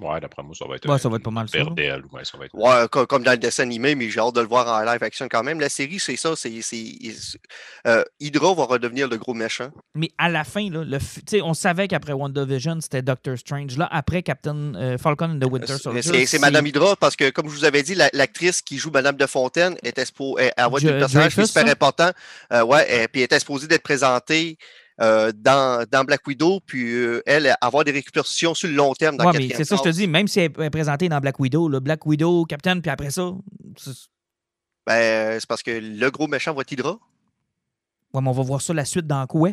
Ouais, d'après moi, ça va être. Ouais, ça va être pas mal ça, là. RDL, ouais, ça va être. Ouais, co- comme dans le dessin animé, mais j'ai hâte de le voir en live action quand même. La série, c'est ça. c'est c'est- euh, Hydra va redevenir le gros méchant. Mais à la fin, là, le f- tu sais, on savait qu'après WandaVision, c'était Doctor Strange. Là, après Captain euh, Falcon and the Winter Soldier. C'est c'est Madame Hydra parce que, comme je vous avais dit, la- l'actrice qui joue Madame de Fontaine est exposée à avoir Je- un personnage qui est Dreyfus, super ça? important. Euh, ouais, et, puis elle est exposée d'être présentée euh, dans, dans Black Widow, puis euh, elle, avoir des récupérations sur le long terme dans Ouais, mais c'est ça, je te dis, même si elle est présentée dans Black Widow, là, Black Widow, Captain, puis après ça, c'est- Ben, c'est parce que le gros méchant va être Hydra. ouais, mais on va voir ça la suite dans quoi?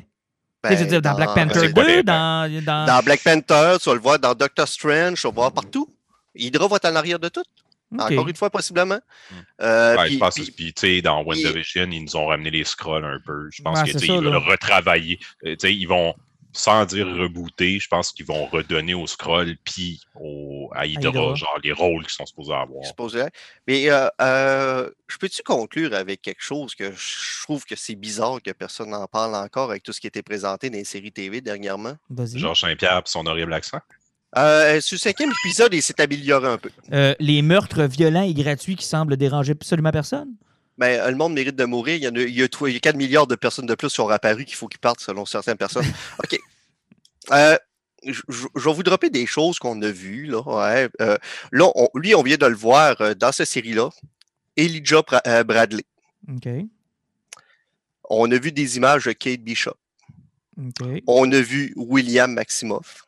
Ben, je veux dire, dans, Black Ben, Panther c'est quoi 2, les- dans, dans... Dans Black Panther, tu vas le voir dans Doctor Strange, tu vas le voir partout. Hydra va être en arrière de tout. Encore une fois, possiblement. Hmm. Euh, Ouais, puis- je pense puis- sais, dans WandaVision, ils nous ont ramené les scrolls un peu. Je pense Ouais, que c'est tu sais, ça, ils veulent là. retravailler. Euh, tu sais, ils vont, sans dire rebooter, je pense qu'ils vont redonner aux scrolls puis au, à Hydra, Hydra. genre les rôles qu'ils sont supposés avoir. Mais euh, euh, je peux-tu conclure avec quelque chose que je trouve que c'est bizarre que personne n'en parle encore avec tout ce qui a été présenté dans les séries TV dernièrement? Vas-y. Georges Saint-Pierre et son horrible accent? Euh, sur le cinquième épisode, il s'est amélioré un peu. Euh, les meurtres violents et gratuits qui semblent déranger absolument personne? Mais euh, le monde mérite de mourir. Il y, en a, il, y a, il y a 4 milliards de personnes de plus qui ont apparu qu'il faut qu'ils partent selon certaines personnes. OK. Euh, je, vais vous dropper des choses qu'on a vues. Là, ouais. Euh, là on- lui, on vient de le voir euh, dans cette série-là. Elijah Bra- euh, Bradley. OK. On a vu des images de Kate Bishop. OK. On a vu William Maximoff.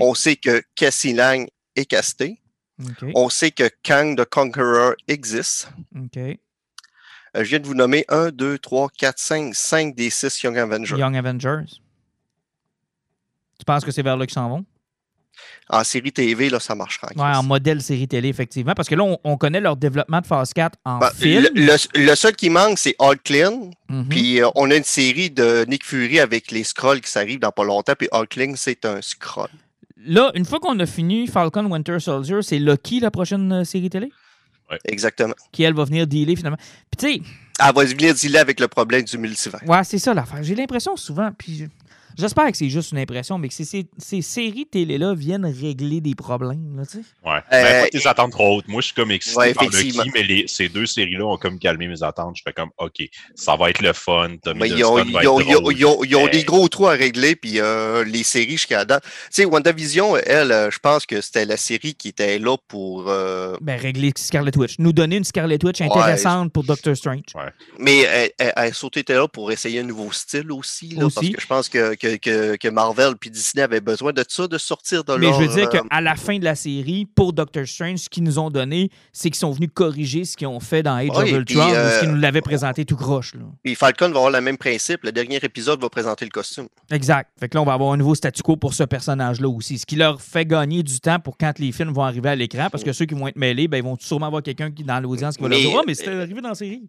On sait que Cassie Lang est casté. OK. On sait que Kang the Conqueror existe. Euh, je viens de vous nommer 1, 2, 3, 4, 5, 5 des 6 Young Avengers. Young Avengers. Tu penses que c'est vers là qu'ils s'en vont? En série TV, là, ça marchera. Ouais, en modèle série télé, effectivement. Parce que là, on, on connaît leur développement de phase 4 en Ben, film. le, le- le seul qui manque, c'est Hulk Clean. Mhm. Puis euh, on a une série de Nick Fury avec les scrolls qui s'arrivent dans pas longtemps. Puis Hulk Clean, c'est un scroll. Là, une fois qu'on a fini Falcon Winter Soldier, c'est Loki, la prochaine euh, série télé, Exactement. qui, elle, va venir dealer finalement. Puis, tu sais, Elle va venir dealer avec le problème du multivers. Ouais, c'est ça l'affaire. J'ai l'impression souvent, puis je- j'espère que c'est juste une impression, mais que ces, ces, ces séries télé-là viennent régler des problèmes, là, tu sais. Ouais. Euh, Ben, pas tes attentes trop hautes. Moi, je suis comme excité Ouais, par. Lucky, mais les- ces deux séries-là ont comme calmé mes attentes. Je fais comme, OK, ça va être le fun. Mais ils ont, ils ont- être ils ont- drôle. ils ont- ils ont Mais- des gros trous à régler, puis euh, les séries jusqu'à date. Tu sais, WandaVision, elle, euh, je pense que c'était la série qui était là pour. euh, Ben, régler Scarlet Witch. Nous donner une Scarlet Witch intéressante pour Doctor Strange. mais elle, elle, elle était là pour essayer un nouveau style aussi, là, parce Aussi. que je pense que, que, que, que Marvel puis Disney avaient besoin de ça, de sortir de Mais leur, je veux dire euh, qu'à la fin de la série, pour Doctor Strange, ce qu'ils nous ont donné, c'est qu'ils sont venus corriger ce qu'ils ont fait dans Age of Ultron, puis, ou euh, ce qu'ils nous l'avaient présenté tout croche. Puis Falcon va avoir le même principe. Le dernier épisode va présenter le costume. Exact. Fait que là, on va avoir un nouveau statu quo pour ce personnage-là aussi. Ce qui leur fait gagner du temps pour quand les films vont arriver à l'écran, parce que ceux qui vont être mêlés, ben, ils vont sûrement avoir quelqu'un qui dans l'audience qui va leur Mais- dire Ah, mais c'était arrivé dans la série.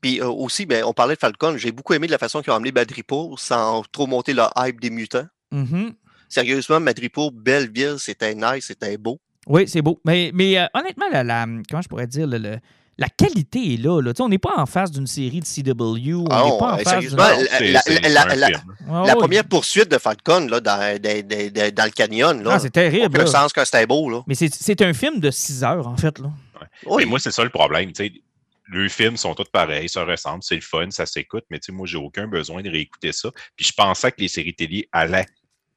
Puis euh, aussi, ben, on parlait de Falcon. J'ai beaucoup aimé la façon qu'ils ont amené Madripoor sans trop monter le hype des mutants. Mhm. Sérieusement, Madripoor, belle ville, c'était nice, c'était beau. Oui, c'est beau. Mais, mais euh, honnêtement, la, la- comment je pourrais dire, le- le- la qualité est là. là. Tu sais, On n'est pas en face d'une série de CW. On n'est Ah non, pas en euh, face c'est- la- première poursuite de Falcon là, dans, dans- dans- dans- dans le canyon, là, Ah, c'est terrible. aucun là. sens que c'était beau. Là. Mais c'est- c'est un film de 6 heures, en fait. Là. Oui. Mais moi, c'est ça le problème. tu sais. Les films sont tous pareils, ça ressemble, c'est le fun, ça s'écoute, mais tu sais, moi, j'ai aucun besoin de réécouter ça. Puis je pensais que les séries télé allaient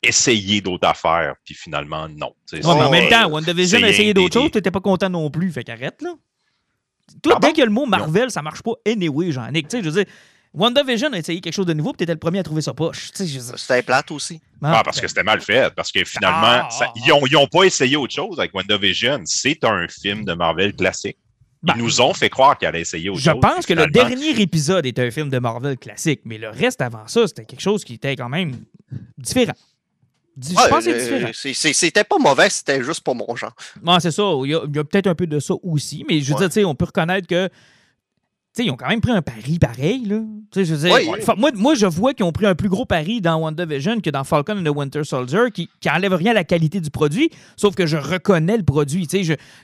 essayer d'autres affaires, puis finalement, non. Tu Ouais, mais en même temps, WandaVision a essayé d'autres choses, t'étais pas content non plus. Fait qu'arrête, là. Toi, dès qu'il y a le mot Marvel, ça marche pas anyway, Jean-Nic. Tu sais, je veux dire, WandaVision a essayé quelque chose de nouveau, puis t'étais le premier à trouver ça poche. Tu C'était plate aussi. Ah, parce que c'était mal fait. Parce que finalement, Ah, ça- ah, ils n'ont ils ont pas essayé autre chose avec WandaVision. C'est un film de Marvel classique. Ils Ben, nous ont fait croire qu'ils allaient essayer autre Je chose. pense que le dernier épisode est un film de Marvel classique, mais le reste avant ça, c'était quelque chose qui était quand même différent. Di- Je Ouais, pense que c'est euh, différent. c'est- C'était pas mauvais, c'était juste pas mon genre. Non, c'est ça. Il y a, peut-être un peu de ça aussi, mais je veux Ouais. dire, tu sais, on peut reconnaître que. Ils ont quand même pris un pari pareil, là. Je veux dire, Oui, oui. fa- moi, moi, je vois qu'ils ont pris un plus gros pari dans WandaVision que dans Falcon and the Winter Soldier, qui, qui enlève rien à la qualité du produit, sauf que je reconnais le produit.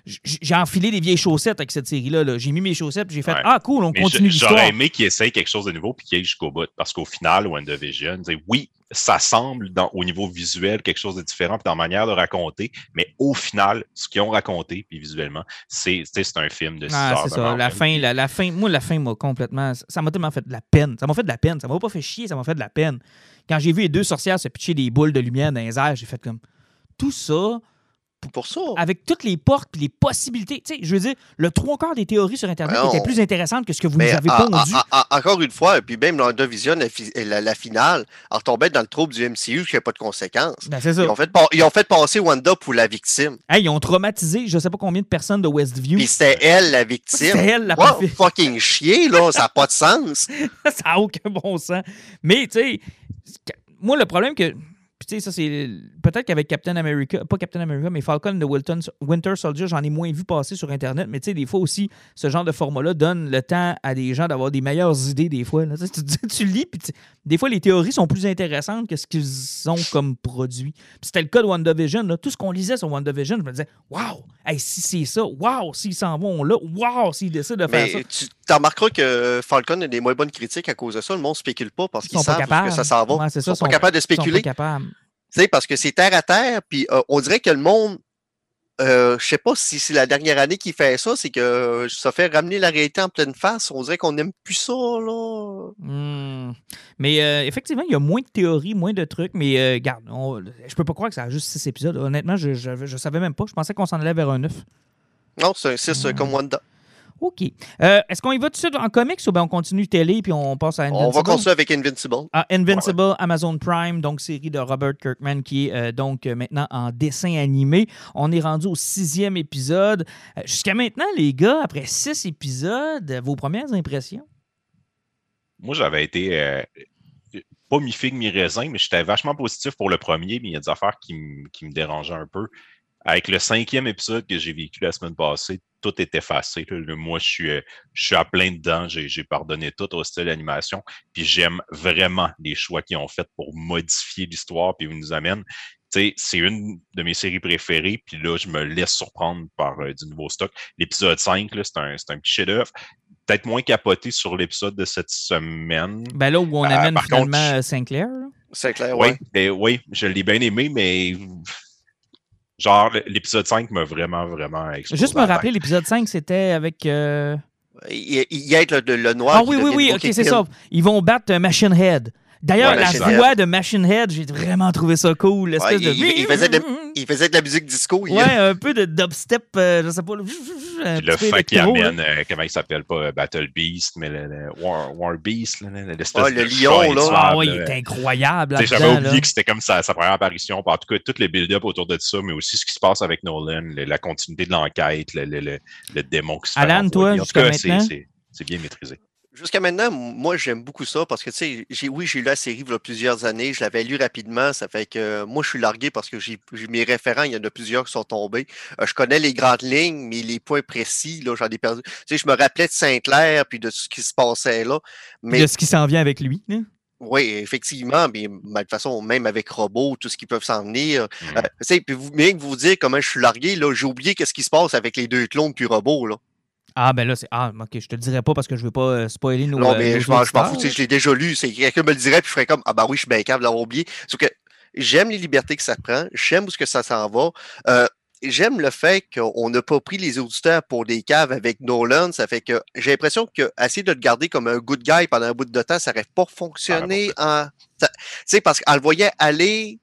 J'ai enfilé des vieilles chaussettes avec cette série-là. là. J'ai mis mes chaussettes, j'ai fait Ouais. Ah, cool, on mais continue l'histoire. J'aurais aimé qu'ils essayent quelque chose de nouveau puis qu'ils aillent jusqu'au bout. Parce qu'au final, WandaVision, oui, ça semble dans- au niveau visuel quelque chose de différent puis dans la manière de raconter, mais au final, ce qu'ils ont raconté puis visuellement, c'est un film de six Ah, heures c'est ça. La fin, la, la fin, moi, la fin m'a complètement. Ça m'a tellement fait de la peine. Ça m'a fait de la peine. Ça m'a pas fait chier, ça m'a fait de la peine. Quand j'ai vu les deux sorcières se pitcher des boules de lumière dans les airs, j'ai fait comme. Tout ça, Pour ça. avec toutes les portes et les possibilités. Tu sais, je veux dire, le trois quarts des théories sur Internet Ben, étaient on- plus intéressantes que ce que vous Mais nous avez pondu. encore une fois, et puis même dans Vision, la, la, la finale, elle retombait dans le trouble du MCU qui n'a pas de conséquences. Ben, c'est ça. Ils ont, fait, ils ont fait passer Wanda pour la victime. Hey, ils ont traumatisé je sais pas combien de personnes de Westview. Puis c'était elle la victime. C'était elle la Wow, fucking chier, là, ça n'a pas de sens. ça n'a aucun bon sens. Mais, tu sais, moi, le problème que. Puis, tu sais, ça, c'est. Peut-être qu'avec Captain America, pas Captain America, mais Falcon de Wilton, Winter Soldier, j'en ai moins vu passer sur Internet. Mais, tu sais, des fois aussi, ce genre de format-là donne le temps à des gens d'avoir des meilleures idées, des fois. là. Tu, lis, puis des fois, les théories sont plus intéressantes que ce qu'ils ont comme produit. Puis, c'était le cas de WandaVision. Là. Tout ce qu'on lisait sur WandaVision, je me disais, waouh, hey, si c'est ça, waouh, s'ils s'en vont là, waouh, s'ils décident de faire ça. Tu remarqueras que Falcon a des moins bonnes critiques à cause de ça. Le monde ne spécule pas parce Ils qu'ils savent que ça s'en va. Ouais, ils sont, sont- pas capables de spéculer. Tu sais, parce que c'est terre à terre, puis euh, on dirait que le monde, euh, je sais pas si c'est la dernière année qui fait ça, c'est que euh, ça fait ramener la réalité en pleine face. On dirait qu'on n'aime plus ça, là. Hmm. Mais euh, effectivement, il y a moins de théories, moins de trucs. Mais euh, garde, on- je peux pas croire que ça a juste six épisodes. Honnêtement, je, je, je savais même pas. Je pensais qu'on s'en allait vers un 9. Non, c'est un 6 Hmm. comme Wanda. OK. Euh, Est-ce qu'on y va tout de suite en comics ou bien on continue télé puis on passe à Invincible? On va continuer avec Invincible. Ah, Invincible, Amazon Prime, donc série de Robert Kirkman qui est euh, donc euh, maintenant en dessin animé. On est rendu au sixième épisode. Euh, Jusqu'à maintenant, les gars, après six épisodes, vos premières impressions? Moi, j'avais été. euh, pas mi-figue, mi-raisin, mais j'étais vachement positif pour le premier, mais il y a des affaires qui, me dérangeaient un peu. Avec le cinquième épisode que j'ai vécu la semaine passée, tout est effacé. Moi, je suis, euh, je suis à plein dedans. J'ai pardonné tout au style d'animation. Puis j'aime vraiment les choix qu'ils ont fait pour modifier l'histoire puis ils nous amènent. C'est une de mes séries préférées, puis là, je me laisse surprendre par euh, du nouveau stock. L'épisode 5, c'est un, un petit chef-d'œuvre peut-être moins capoté sur l'épisode de cette semaine. Ben là où on euh, amène finalement euh, Sinclair. Sinclair, oui. Ben oui, je l'ai bien aimé, mais genre l'épisode 5 m'a vraiment, vraiment explosé. Juste me rappeler, l'épisode 5, c'était avec. Euh... Il, y a le, le, noir. Ah oui, oui, oui, ok, c'est ça. Ils vont battre Machine Head. D'ailleurs, la voix de Machine Head, j'ai vraiment trouvé ça cool. il, faisait de, la musique disco. Ouais, un peu de dubstep, euh, je sais pas. le fait qu'il amène, euh, comment il s'appelle pas, euh, Battle Beast, mais le, War, War, Beast, l'espèce ah, le lion, là. Ah, il est incroyable. J'avais oublié que c'était comme sa, sa, première apparition. En tout cas, tout les build-up autour de ça, mais aussi ce qui se passe avec Nolan, la continuité de l'enquête, le, démon qui se Alan, toi, jusqu'à maintenant? C'est bien maîtrisé. Jusqu'à maintenant, moi, j'aime beaucoup ça parce que, tu sais, oui, j'ai lu la série il y a plusieurs années. Je l'avais lu rapidement. Ça fait que moi, je suis largué parce que j'ai mes référents, il y en a plusieurs qui sont tombés. Euh, je connais les grandes lignes, mais les points précis, là, j'en ai perdu. Tu sais, je me rappelais de Saint-Clair puis de ce qui se passait là. Mais... De ce qui s'en vient avec lui. Hein? Oui, effectivement, mais de toute façon, même avec Robot, tout ce qui peut s'en venir. Mmh. Euh, puis vous, mais que vous dire comment je suis largué, là, j'ai oublié qu'est-ce qui se passe avec les deux clones puis Robot, là. Ah, ben là, c'est. Ah, ok, je te le dirais pas parce que je veux pas euh, spoiler nos. Non, mais euh, je m'en fous, je l'ai déjà lu. C'est quelqu'un me le dirait, puis je ferais comme Ah, bah oui, je suis bien capable de l'avoir oublié. Sauf que j'aime les libertés que ça prend, j'aime où ce que ça s'en va. Euh, j'aime le fait qu'on n'a pas pris les auditeurs pour des caves avec Nolan. Ça fait que j'ai l'impression qu'essayer de le garder comme un good guy pendant un bout de temps, ça n'aurait pas fonctionné en. Tu sais, parce qu'elle le voyait aller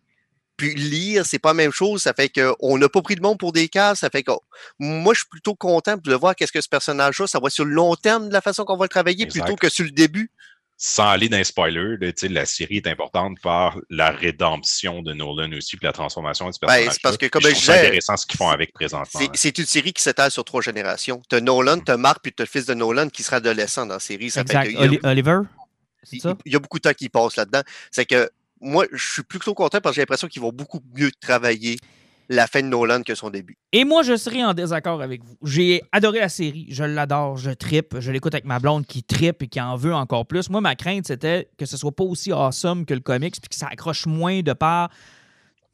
puis lire, c'est pas la même chose. Ça fait qu'on n'a pas pris de monde pour des cases. Ça fait que moi, je suis plutôt content de voir qu'est-ce que ce personnage-là, ça va sur le long terme de la façon qu'on va le travailler plutôt que sur le début. Sans aller dans les spoilers, la série est importante par la rédemption de Nolan aussi, puis la transformation du ben, personnage. parce que, comme je intéressant ce qu'ils font avec présentement. C'est une série qui s'étale sur trois générations. Tu as Nolan, mm. tu as Mark, puis tu as le fils de Nolan qui sera adolescent dans la série. Ça exact. Oliver? Il, il y a beaucoup de temps qui passe là-dedans. C'est que moi, je suis plutôt content parce que j'ai l'impression qu'ils vont beaucoup mieux travailler la fin de Nolan que son début. Et moi, je serai en désaccord avec vous. J'ai adoré la série, je l'adore, je trippe, je l'écoute avec ma blonde qui trippe et qui en veut encore plus. Moi, ma crainte, c'était que ce soit pas aussi awesome que le comics puis que ça accroche moins de part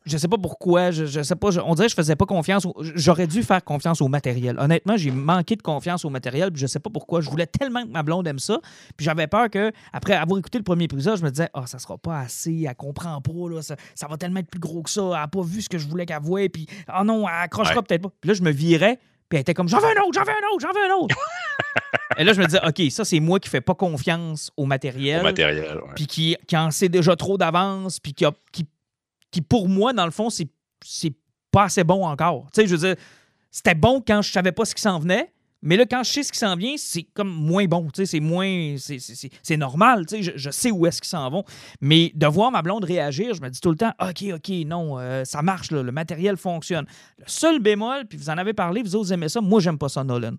je sais pas pourquoi, je, je sais pas, on dirait que je faisais pas confiance. J'aurais dû faire confiance au matériel. Honnêtement, j'ai manqué de confiance au matériel, puis je sais pas pourquoi. Je voulais tellement que ma blonde aime ça, puis j'avais peur que après avoir écouté le premier épisode, je me disais "Ah, oh, ça sera pas assez, elle comprend pas là, ça, va tellement être plus gros que ça, elle a pas vu ce que je voulais qu'elle voie, puis oh non, elle accrochera peut-être pas." Puis là, je me virais, puis elle était comme "J'en veux un autre, j'en veux un autre, j'en veux un autre." Et là, je me disais, OK, ça, c'est moi qui fais pas confiance au matériel. Au matériel, Puis qui, qui, en sait déjà trop d'avance, puis qui, a, qui qui, pour moi, dans le fond, c'est, c'est pas assez bon encore. Tu sais, je veux dire, c'était bon quand je savais pas ce qui s'en venait, mais là, quand je sais ce qui s'en vient, c'est comme moins bon. Tu sais, c'est moins. C'est, normal. Tu sais, je, sais où est-ce qu'ils s'en vont. Mais de voir ma blonde réagir, je me dis tout le temps, OK, OK, non, euh, ça marche, le matériel fonctionne. Le seul bémol, puis vous en avez parlé, vous autres aimez ça, moi, j'aime pas ça, Nolan.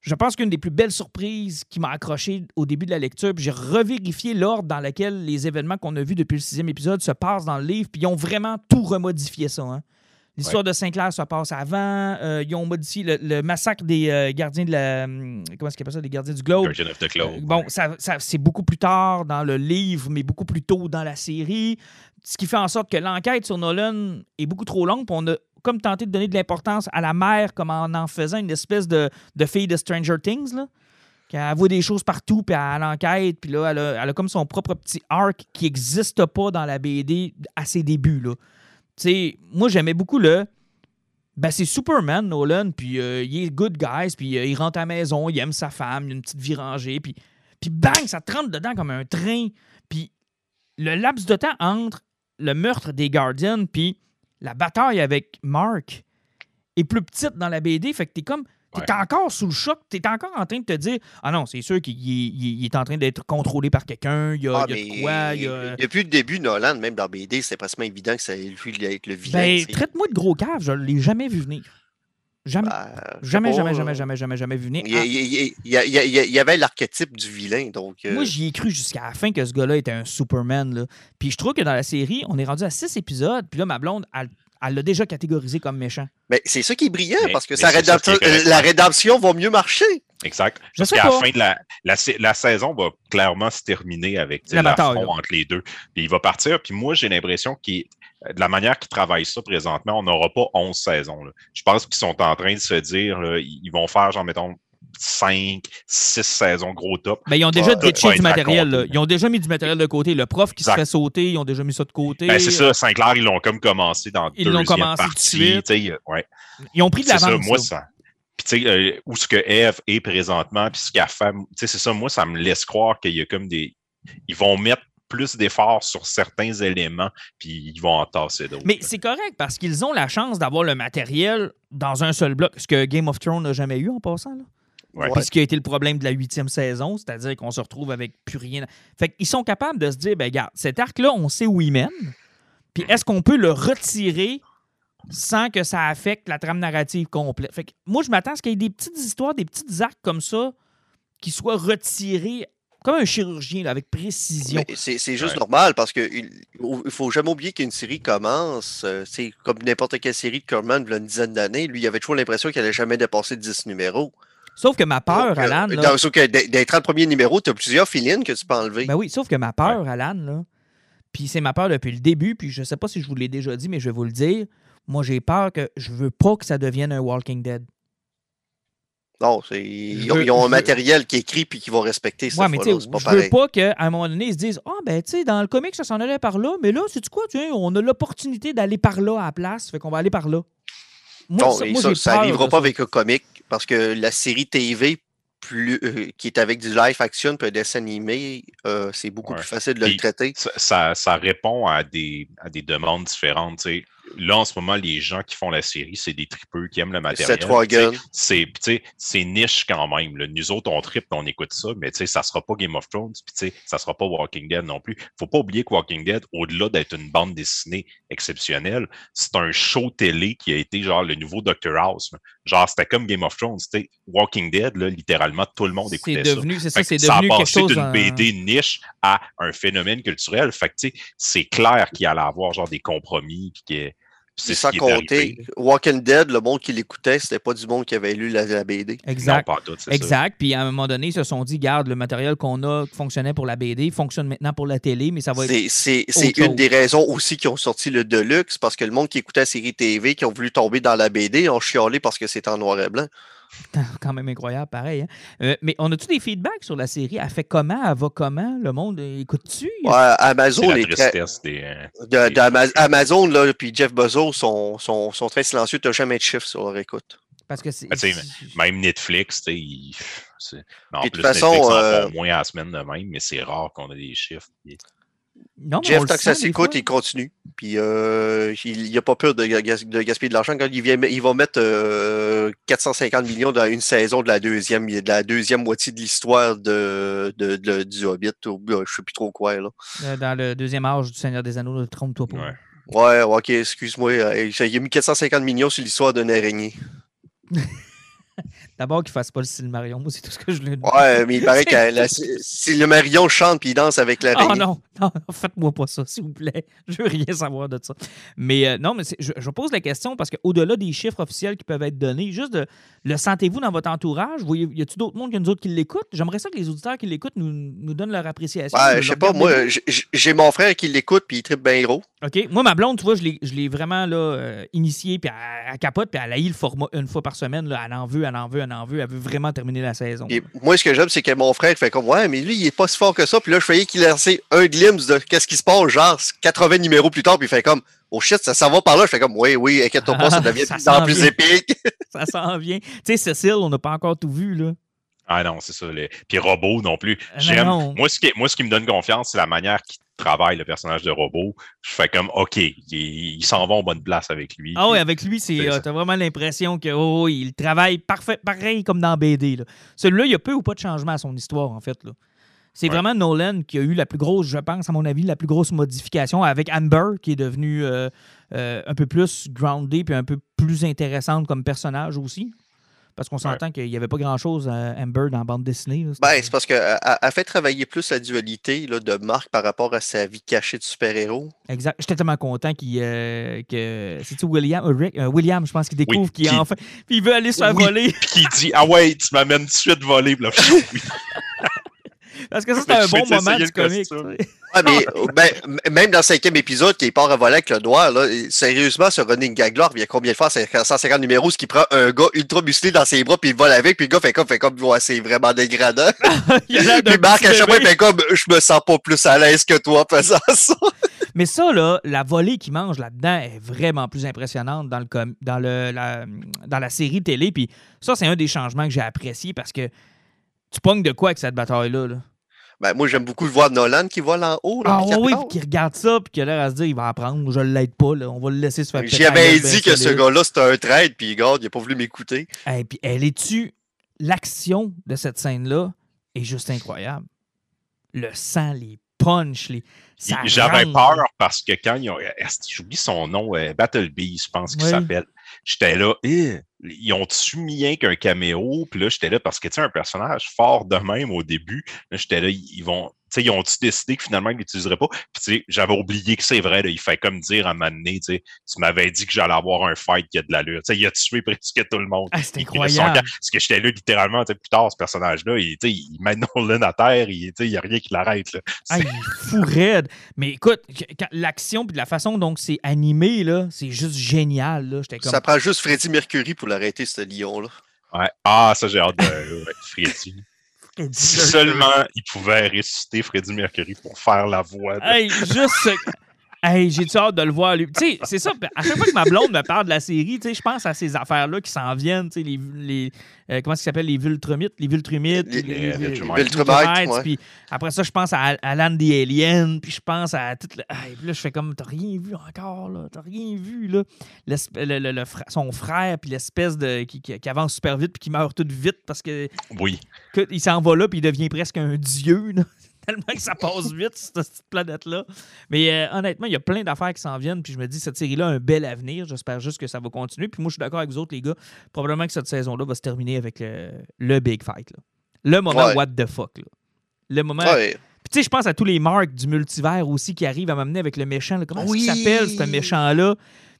Je pense qu'une des plus belles surprises qui m'a accroché au début de la lecture, puis j'ai revérifié l'ordre dans lequel les événements qu'on a vus depuis le sixième épisode se passent dans le livre, puis ils ont vraiment tout remodifié ça. Hein. L'histoire de Sinclair se passe avant. Euh, ils ont modifié le, massacre des euh, gardiens de la. Hum, comment est-ce ça Des gardiens du Globe. Euh, bon, ça, c'est beaucoup plus tard dans le livre, mais beaucoup plus tôt dans la série. Ce qui fait en sorte que l'enquête sur Nolan est beaucoup trop longue. Puis on a comme tenté de donner de l'importance à la mère comme en en faisant une espèce de, de fille de Stranger Things, là. Qui voit des choses partout, puis elle enquête, puis là, elle a, comme son propre petit arc qui n'existe pas dans la BD à ses débuts, là. sais, moi, j'aimais beaucoup le... Ben, c'est Superman, Nolan, puis euh, il est good guys, puis euh, il rentre à la maison, il aime sa femme, il a une petite vie rangée, puis, puis bang, ça te rentre dedans comme un train. Puis le laps de temps entre le meurtre des Guardians, puis la bataille avec Mark est plus petite dans la BD. Fait que t'es comme. T'es encore sous le choc, t'es encore en train de te dire Ah non, c'est sûr qu'il est en train d'être contrôlé par quelqu'un, il y a, ah, de quoi. Depuis le début, Nolan, même dans BD, c'est pas évident que ça lui être le vilain. Ben, traite-moi de gros cave, je l'ai jamais vu venir. Jamais. Ben, sais jamais, pas, jamais, euh, jamais, jamais, jamais, jamais vu venir. Il y, a- il y a- il y a- il y a- il y a- il y avait l'archétype du vilain, donc. Euh, Moi, j'y ai cru jusqu'à la fin que ce gars-là était un Superman. Là. Puis je trouve que dans la série, on est rendu à six épisodes. Puis là, ma blonde, elle elle l'a déjà catégorisé comme méchant. mais c'est ça qui est brillant, Mais- parce que sa rédemption- correct. la rédemption va mieux marcher. Exact. Je Parce sais qu'à la fin de la, la, sa- la saison va clairement se terminer avec La bataille, entre les deux. Puis il va partir. Puis moi, j'ai l'impression qu'il de la manière qu'ils travaillent ça présentement, on n'aura pas 11 saisons. là. Je pense qu'ils sont en train de se dire, là, ils vont faire, genre, mettons, 5, 6 saisons gros top. Ben, ils ont déjà Tout ditché du matériel. là. Ils ont déjà mis du matériel de côté. Le prof qui se Exact. fait sauter, ils ont déjà mis ça de côté. Ben, c'est ça, Sinclair, ils l'ont comme commencé dans Ils l'ont deuxième commencé de suite. ouais. Ils ont pris de l'avance. moi, ça. Puis, tu sais, euh, où ce que Eve est présentement, puis ce qu'elle fait, tu sais, c'est ça, moi, ça me laisse croire qu'il y a comme des. Ils vont mettre plus d'efforts sur certains éléments, puis ils vont en tasser d'autres. Mais c'est correct parce qu'ils ont la chance d'avoir le matériel dans un seul bloc, ce que Game of Thrones n'a jamais eu en passant. Là. Ouais. Puis ce qui a été le problème de la huitième saison, c'est-à-dire qu'on se retrouve avec plus rien. Fait qu'ils sont capables de se dire, ben regarde, cet arc-là, on sait où il mène. Puis est-ce qu'on peut le retirer sans que ça affecte la trame narrative complète? Fait que moi, je m'attends à ce qu'il y ait des petites histoires, des petits arcs comme ça qui soient retirés comme un chirurgien, là, avec précision. C'est c'est juste Ouais. normal parce que il il faut jamais oublier qu'une série commence. euh, C'est comme n'importe quelle série de Corman il y a une dizaine d'années. Lui, il avait toujours l'impression qu'il allait jamais dépasser 10 numéros. Sauf que ma peur, Donc, euh, Alan, là, dans- sauf que des, des 30 premiers numéros, tu as plusieurs filines que tu peux enlever. Ben oui, sauf que ma peur, Alan, là, puis c'est ma peur depuis le début, puis je sais pas si je vous l'ai déjà dit, mais je vais vous le dire. Moi, j'ai peur que je veux pas que ça devienne un Walking Dead. Non, c'est- ils, ont, veux- ils ont un matériel qui est écrit puis qui vont respecter Ouais, mais tu sais, je veux pareil. pas qu'à un moment donné, ils se disent Ah, ben, tu sais, dans le comic, ça s'en allait par là, mais là, c'est quoi, tu sais, on a l'opportunité d'aller par là à la place, fait qu'on va aller par là. Moi, Non, ça, moi, ça, j'ai ça peur arrivera de pas ça. avec un comic parce que la série TV plus, euh, qui est avec du live action puis un dessin animé, euh, c'est beaucoup Ouais. plus facile de le traiter. ça, ça, ça répond à des, à des demandes différentes. tu sais. Là, en ce moment, les gens qui font la série, c'est des tripeux qui aiment le matériel. C'est sais, c'est niche quand même. là. Nous autres, on tripe, on écoute ça, mais tu sais, ça sera pas Game of Thrones, puis tu sais, ça sera pas Walking Dead non plus. Faut pas oublier que Walking Dead, au-delà d'être une bande dessinée exceptionnelle, c'est un show télé qui a été genre le nouveau Dr. House. là. Genre, c'était comme Game of Thrones. Walking Dead, là, littéralement, tout le monde C'est écoutait ça. devenu, c'est ça, c'est ça a devenu quelque passé chose. d'une en- BD niche à un phénomène culturel. Fait que, tu sais, c'est clair qu'il allait avoir genre des compromis. Puis que, puis c'est sans compter. Walking Dead, le monde qui l'écoutait, c'était pas du monde qui avait lu la, la BD. Exact. Non, pas tout, c'est ça. Exact. Puis à un moment donné, ils se sont dit, garde, le matériel qu'on a qui fonctionnait pour la BD fonctionne maintenant pour la télé, mais ça va être. C'est- une des raisons aussi qui ont sorti le Deluxe, parce que le monde qui écoutait la série TV, qui ont voulu tomber dans la BD, ont chialé parce que c'était en noir et blanc. quand même incroyable, pareil. hein. Euh, mais on a-tu des feedbacks sur la série? Elle fait comment? Elle va comment? Le monde euh, écoute-tu? Ouais, Amazon C'est la est très, des. euh, de- des- d'Ama- Amazon là, puis Jeff Bezos sont, sont, sont très silencieux. Tu n'as jamais de chiffres sur leur écoute. Parce que c'est. Ben, Même Netflix, tu sais, il- c'est- en plus, toute façon, Netflix en euh, font moins à la semaine de même, mais c'est rare qu'on ait des chiffres. Puis- Non, Jeff, tant que ça s'écoute, il continue. Puis euh, il n'a pas peur de, gas- de gaspiller de l'argent. Quand il, vient, il va mettre euh, 450 millions dans une saison de la deuxième, de la deuxième moitié de l'histoire de, de, de- du Hobbit, ou euh, je sais plus trop quoi. Là. Euh, Dans le deuxième âge du Seigneur des Anneaux, ne trompe-toi pas. Ouais. Ouais, ouais, ok, excuse-moi. euh, Il a mis 450 millions sur l'histoire d'une araignée. D'abord qu'il fasse pas le style Marion, moi, c'est tout ce que je lui dis. Ouais, mais il paraît que la- chante puis il danse avec Oh l'araignée. non, non, faites-moi pas ça, s'il vous plaît. Je veux rien savoir de ça. Mais euh, non, mais je, je pose la question parce qu'au-delà des chiffres officiels qui peuvent être donnés, juste de le sentez-vous dans votre entourage? Voyez, y a-t-il d'autres mondes que nous autres qui l'écoutent? J'aimerais ça que les auditeurs qui l'écoutent nous, nous donnent leur appréciation. Ouais, je sais pas, moi, j'ai mon frère qui l'écoute puis il tripe bien gros. OK. Moi, ma blonde, tu vois, je l'ai- je l'ai vraiment là, euh, initiée, puis elle, elle capote, puis elle a eu le format une fois par semaine. Là, elle en veut, elle en veut, elle en veut. Elle veut vraiment terminer la saison. Puis moi, ce que j'aime, c'est que mon frère fait comme Ouais, mais lui, il est pas si fort que ça. Puis là, je voyais qu'il lançait un glimpse de qu'est-ce qui se passe, genre 80 numéros plus tard, puis il fait comme Oh shit, ça s'en va par là. Je fais comme Oui, oui, inquiète-toi pas, ça devient Ça de plus en plus vient. épique. Ça s'en vient. Tu sais, Cécile, on n'a pas encore tout vu, là. Ah non, c'est ça. Les... Puis Robot non plus. Euh, J'aime. non. Moi, ce qui, moi, ce qui me donne confiance, c'est la manière qu'il travaille le personnage de Robot. Je fais comme OK, il, il s'en va en bonne place avec lui. Ah oui, avec lui, c'est, euh, t'as vraiment l'impression que oh, oui, il travaille parfait, pareil comme dans BD. Là. Celui-là, il y a peu ou pas de changement à son histoire, en fait. Là. C'est Ouais. vraiment Nolan qui a eu la plus grosse, je pense, à mon avis, la plus grosse modification avec Amber, qui est devenue euh, euh, un peu plus grounded puis un peu plus intéressante comme personnage aussi. Parce qu'on s'entend qu'il n'y avait pas grand-chose à Amber dans la bande dessinée. là. Ben, c'est parce qu'elle a fait travailler plus la dualité là, de Marc par rapport à sa vie cachée de super-héros. Exact. J'étais tellement content qu'il, euh, que. C'est-tu William? euh, Rick? Euh, William, je pense qu'il découvre Oui, qu'il est qui- enfin. Puis il veut aller se faire Oui. voler. Puis qui dit Ah ouais, tu m'amènes tout de suite voler. Puis là, oui. Parce que ça, c'était un bon moment du sais. Ouais, mais ben, m- même dans le cinquième épisode, qui part à voler avec le doigt, là, sérieusement, ce running gag-là revient combien de fois? C'est 150 numéros, ce qui prend un gars ultra musclé dans ses bras, puis il vole avec, puis le gars fait comme, fait comme, ouais, c'est vraiment dégradant. Il a puis Marc, à chaque fois, il fait comme, je me sens pas plus à l'aise que toi faisant ça. Mais ça, là, la volée qu'il mange là-dedans est vraiment plus impressionnante dans, le com- dans, le, la, dans la série télé. Puis ça, c'est un des changements que j'ai apprécié parce que tu pognes de quoi avec cette bataille-là? Là? Ben, moi, j'aime beaucoup le voir Nolan qui vole en haut, là. Ah puis oui, puis qui regarde ça, puis qui a l'air à se dire, il va apprendre, je l'aide pas, là. on va le laisser se faire péter J'y la avais gueule dit bien que ce gars-là, c'était un trade, puis regarde, il a pas voulu m'écouter. Et puis elle est-tu. L'action de cette scène-là est juste incroyable. Le sang, les les. ça J'avais peur parce que quand ils ont. que J'oublie son nom, euh, Battle Bee, je pense qu'il Oui. s'appelle. J'étais là, eh, ils ont-tu mis rien qu'un caméo? Puis là, j'étais là parce que tu sais, un personnage fort de même au début, là, j'étais là, ils vont. Tu sais, ils ont-tu décidé que finalement, ils l'utiliseraient pas? Puis tu sais, j'avais oublié que c'est vrai, là, il fait comme dire à un moment donné, tu sais, tu m'avais dit que j'allais avoir un fight qui a de l'allure. Tu sais, il a tué presque tout le monde. Ah, son incroyable. Parce que j'étais là littéralement, tu sais, plus tard, ce personnage-là, il, tu sais, il met Nolan à terre, il tu sais, il n'y a rien qui l'arrête. là. Ah, il est fou raide. Mais écoute, l'action puis la façon dont c'est animé, là, c'est juste génial. Là. J'étais comme. Ça prend juste Freddie Mercury pour l'arrêter, ce lion-là. Ouais. Ah, ça, j'ai hâte de. ouais, Freddy. Si seulement il pouvait ressusciter Freddie Mercury pour faire la voix. de- Hey, juste. Hey, j'ai-tu hâte de le voir, lui? Tu sais, c'est ça. À chaque fois que ma blonde me parle de la série, tu sais, je pense à ces affaires-là qui s'en viennent, tu sais, les. les euh, comment ça s'appelle Les Vultrumites, les Vultrumites, Les- les ouais. Puis après ça, je pense à Alan the Alien, puis je pense à tout le. Hey, puis là, je fais comme, t'as rien vu encore, là. T'as rien vu, là. Le- le- le son frère, puis l'espèce de. Qui, qui- qui avance super vite, puis qui meurt tout vite parce que. Oui. que- il s'en va là, puis il devient presque un dieu, là. Tellement que ça passe vite, cette petite planète-là. Mais euh, honnêtement, il y a plein d'affaires qui s'en viennent. Puis je me dis, cette série-là a un bel avenir. J'espère juste que ça va continuer. Puis moi, je suis d'accord avec vous autres, les gars. Probablement que cette saison-là va se terminer avec le, le big fight. là. Le moment Ouais. what the fuck. là. Le moment. Ouais. Puis tu sais, je pense à tous les marques du multivers aussi qui arrivent à m'amener avec le méchant. là. Comment Oui. il s'appelle, ce méchant-là?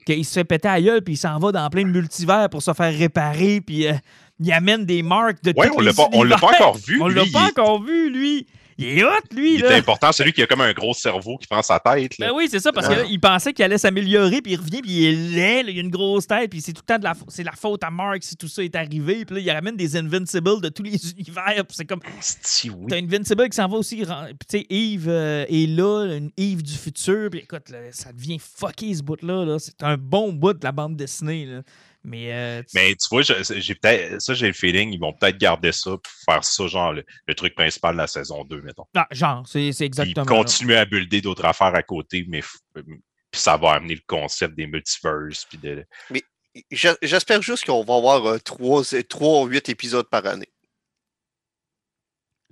Qu'il se fait péter à gueule, puis il s'en va dans plein de multivers pour se faire réparer, puis euh, il amène des marques de Ouais, tous on l'a pas, on l'a pas encore vu. On lui, l'a pas encore vu, lui. Il est hot, lui, Il là. est important, celui qui a comme un gros cerveau qui prend sa tête. là. Ben oui, c'est ça, parce qu'il pensait qu'il allait s'améliorer, puis il revient, puis il est laid, là, il a une grosse tête, puis c'est tout le temps de la, c'est la faute à Mark si tout ça est arrivé, puis là, il ramène des Invincibles de tous les univers, puis c'est comme, oui. t'as Invincible qui s'en va aussi, puis tu sais, Eve euh, est là, une Eve du futur, puis écoute, là, ça devient fucké ce bout-là, là. c'est un bon bout de la bande dessinée, là. Mais, euh, tu- Mais tu vois, j'ai peut-être ça, j'ai le feeling, ils vont peut-être garder ça pour faire ça, genre le, le truc principal de la saison 2, mettons. ah, genre, c'est Puis exactement là. continuer à builder d'autres affaires à côté, mais puis ça va amener le concept des multiverses. Puis de, Je- J'espère juste qu'on va avoir euh, trois, trois ou huit épisodes par année.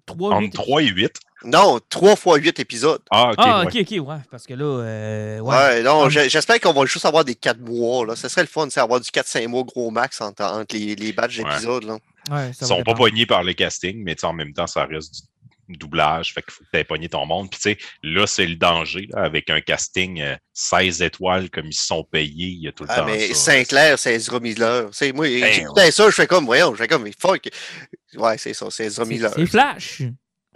Trois, entre huit- 3 et 8. Non, trois fois huit épisodes. Ah, ok. Ah, ouais. ok, ok, ouais, parce que là, euh, ouais. Ouais, non, Ah. j'espère qu'on va juste avoir des quatre mois. Là. Ce serait le fun, c'est avoir du 4-5 mois gros max entre, entre les, les batchs Ouais. d'épisodes. là. Ouais, Ils va sont pas pognés par le casting, mais tu sais, en même temps, ça reste du doublage. Fait qu'il faut que tu aies pogné ton monde. Puis tu sais, là, c'est le danger. là, avec un casting euh, 16 étoiles comme ils se sont payés, il y a tout le Ah, temps. mais ça. Saint-Clair, c'est Ezra Miller. C'est moi, Ben, j'écoutais ça, je fais comme, voyons, je fais comme, fuck. Ouais, c'est ça, c'est Ezra Miller. C'est Flash.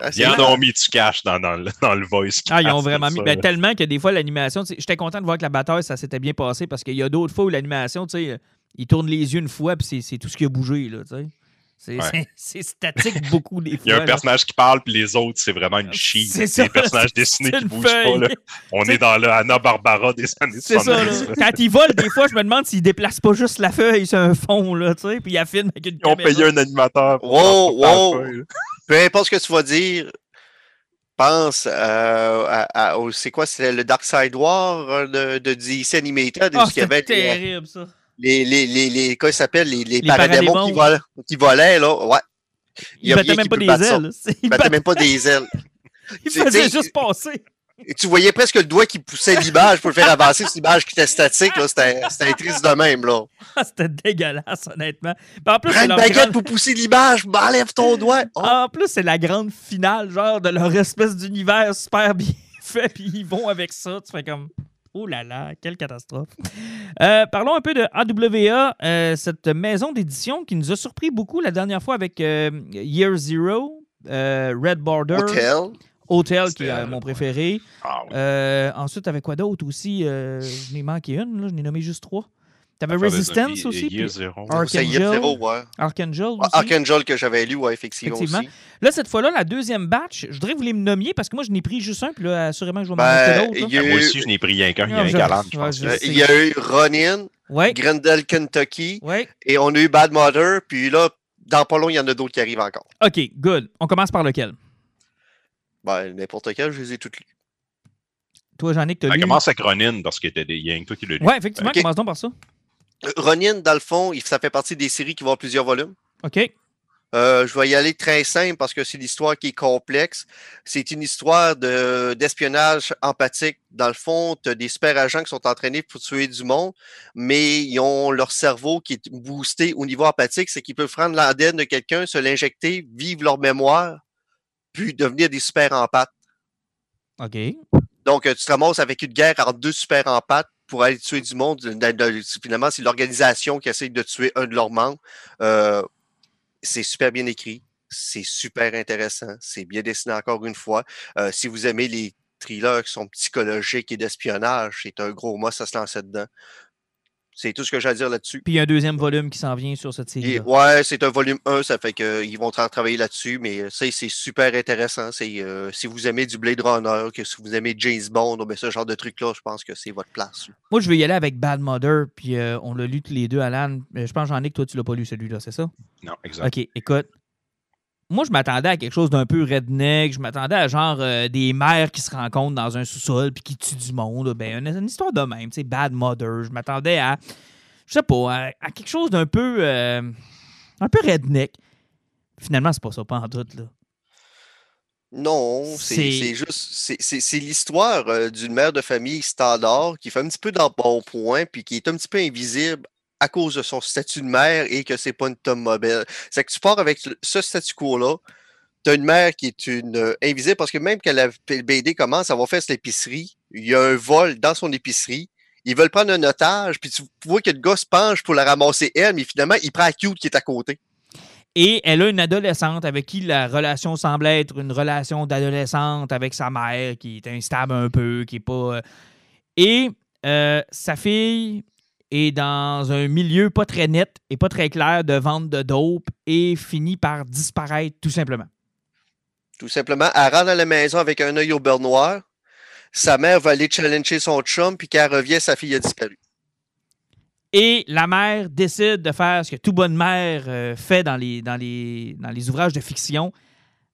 Ah, Ils en ont mis du cash dans, dans, le, dans le voice. Ah, ils ont vraiment ça, mis. Ben, tellement que des fois, l'animation, j'étais content de voir que la bataille, ça s'était bien passé parce qu'il y a d'autres fois où l'animation, tu sais, euh, il tourne les yeux une fois, puis c'est- c'est tout ce qui a bougé, là, tu sais. C'est Ouais. c'est- c'est statique beaucoup des fois. Il y a un là. personnage qui parle, puis les autres, c'est vraiment une sheet. C'est C'est ça, des personnages c'est- dessinés c'est qui bougent pas. feuille. Là. On C'est- est dans le Anna Barbara des années C'est ça, là. 70. là. Quand ils volent, des fois, je me demande s'ils déplacent pas juste la feuille sur un fond, là, tu sais, puis ils la filment avec une Ils ont caméra. payé un animateur. pour Wow, wow. feuille. Peu importe ce que tu vas dire, pense euh, à, à- au- c'est quoi, c'est le Dark Side War euh, de, de DC Animated, où il y avait c'était les, terrible, ça. Les, les, les, les- comment ils s'appellent, les, les, Les paradémons qui, volaient, qui volaient, là, ouais. A battaient rien même pas des ailes. Ils Ils battaient même pas des ailes. Il faisait juste passer. Et tu voyais presque le doigt qui poussait l'image pour le faire avancer sur l'image qui était statique. là. C'était triste de même. Là. Ah, C'était dégueulasse, honnêtement. Puis en plus, Prends une baguette grande- pour pousser l'image, ben, enlève ton doigt. Oh, En plus, c'est la grande finale, genre, de leur espèce d'univers super bien fait, puis ils vont avec ça. Tu fais comme. Oh là là, quelle catastrophe. Euh, parlons un peu de AWA, euh, cette maison d'édition qui nous a surpris beaucoup la dernière fois avec euh, Year Zero, Red Border, Hotel. Hotel, qui est mon préféré. Ah oui. Ensuite, avec quoi d'autre aussi? Je n'ai manqué une, là, je n'ai nommé juste trois. T'avais Resistance aussi, Year Zero. Archangel. Zero, ouais. Archangel aussi. Archangel que j'avais lu, ouais, effectivement, Effectivement. aussi. Là, cette fois-là, la deuxième batch, je voudrais que vous les me nommiez parce que moi, je n'ai pris juste un, puis là, assurément, je vais m'en Ben, a Moi eu- aussi, je n'ai pris rien qu'un. Il y a un je- galant, je ouais, pense. je- Euh. Il y a eu Ronin, Ouais, Grendel, Kentucky, ouais. et on a eu Bad Mother, puis là, dans pas long, il y en a d'autres qui arrivent encore. OK, good. On commence par lequel? Ben, n'importe quel, je les ai toutes lues. Toi, Jean-Nic, t'as Ça lu? commence avec Ronin parce qu'il y a un que toi qui l'a lu. Ouais, effectivement, Ok. commence donc par ça. Ronin, dans le fond, ça fait partie des séries qui vont avoir plusieurs volumes. OK. Euh, je vais y aller très simple parce que c'est l'histoire qui est complexe. C'est une histoire de, d'espionnage empathique. Dans le fond, tu as des super agents qui sont entraînés pour tuer du monde, mais ils ont leur cerveau qui est boosté au niveau empathique. C'est qu'ils peuvent prendre l'ADN de quelqu'un, se l'injecter, vivre leur mémoire, puis devenir des super empathes. OK. Donc, euh, tu te ramasses avec une guerre entre deux super empathes pour aller tuer du monde. De- de- Finalement, c'est l'organisation qui essaie de tuer un de leurs membres. Euh, c'est super bien écrit. C'est super intéressant. C'est bien dessiné encore une fois. Euh, si vous aimez les thrillers qui sont psychologiques et d'espionnage, c'est un gros mot, ça se lancer dedans. C'est tout ce que j'ai à dire là-dessus. Puis il y a un deuxième volume qui s'en vient sur cette série. Et ouais, c'est un volume 1, ça fait qu'ils vont tra- travailler là-dessus, mais euh, ça, c'est super intéressant. C'est euh, si vous aimez du Blade Runner, que si vous aimez James Bond, ben, ce genre de truc-là, je pense que c'est votre place. là. Moi, je vais y aller avec Bad Mother, puis euh, on l'a lu tous les deux, Alan. Euh, Je pense, Jean-Nic, toi, tu l'as pas lu celui-là, c'est ça? Non, exact. OK, écoute. Moi, je m'attendais à quelque chose d'un peu redneck. Je m'attendais à genre euh, des mères qui se rencontrent dans un sous-sol puis qui tuent du monde. Ben, une, une histoire de même, tu sais, Bad Mother. Je m'attendais à, je sais pas, à, à quelque chose d'un peu, euh, un peu redneck. Finalement, c'est pas ça, pas en doute, là. Non, c'est juste, c'est- l'histoire euh, d'une mère de famille standard qui fait un petit peu dans bon point, puis qui est un petit peu invisible à cause de son statut de mère et que c'est pas une Tom mobile. C'est que tu pars avec ce statu quo-là, tu as une mère qui est une euh, invisible parce que même quand la le BD commence, elle va faire cette épicerie, il y a un vol dans son épicerie. Ils veulent prendre un otage, puis tu vois que le gars se penche pour la ramasser elle, mais finalement, il prend la cute qui est à côté. Et elle a une adolescente avec qui la relation semble être une relation d'adolescente avec sa mère qui est instable un peu, qui est pas. euh, Et euh, sa fille est dans un milieu pas très net et pas très clair de vente de dope et finit par disparaître tout simplement. Tout simplement, elle rentre à la maison avec un œil au beurre noir. Sa mère va aller challenger son chum, puis quand elle revient, sa fille a disparu. Et la mère décide de faire ce que toute bonne mère euh, fait dans les, dans, les, dans les ouvrages de fiction.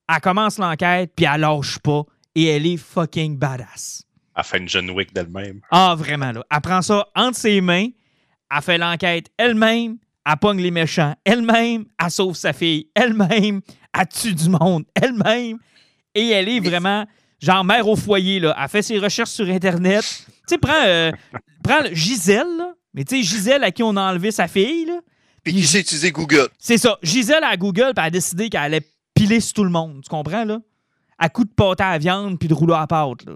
Elle commence l'enquête, puis elle lâche pas, et elle est fucking badass. Elle fait une John Wick d'elle-même. Ah, vraiment, là. Elle prend ça entre ses mains, elle fait l'enquête elle-même, elle pogne les méchants elle-même, elle sauve sa fille elle-même, elle tue du monde elle-même, et elle est vraiment, genre, mère au foyer, là. Elle fait ses recherches sur Internet. Tu sais, prends, euh, prends Gisèle, là. Mais tu sais, Gisèle à qui on a enlevé sa fille, là. Puis qui sait utiliser Google. C'est ça. Gisèle à Google, puis elle a décidé qu'elle allait piler sur tout le monde. Tu comprends, là? À coup de pâte à viande, puis de rouleau à pâte, là.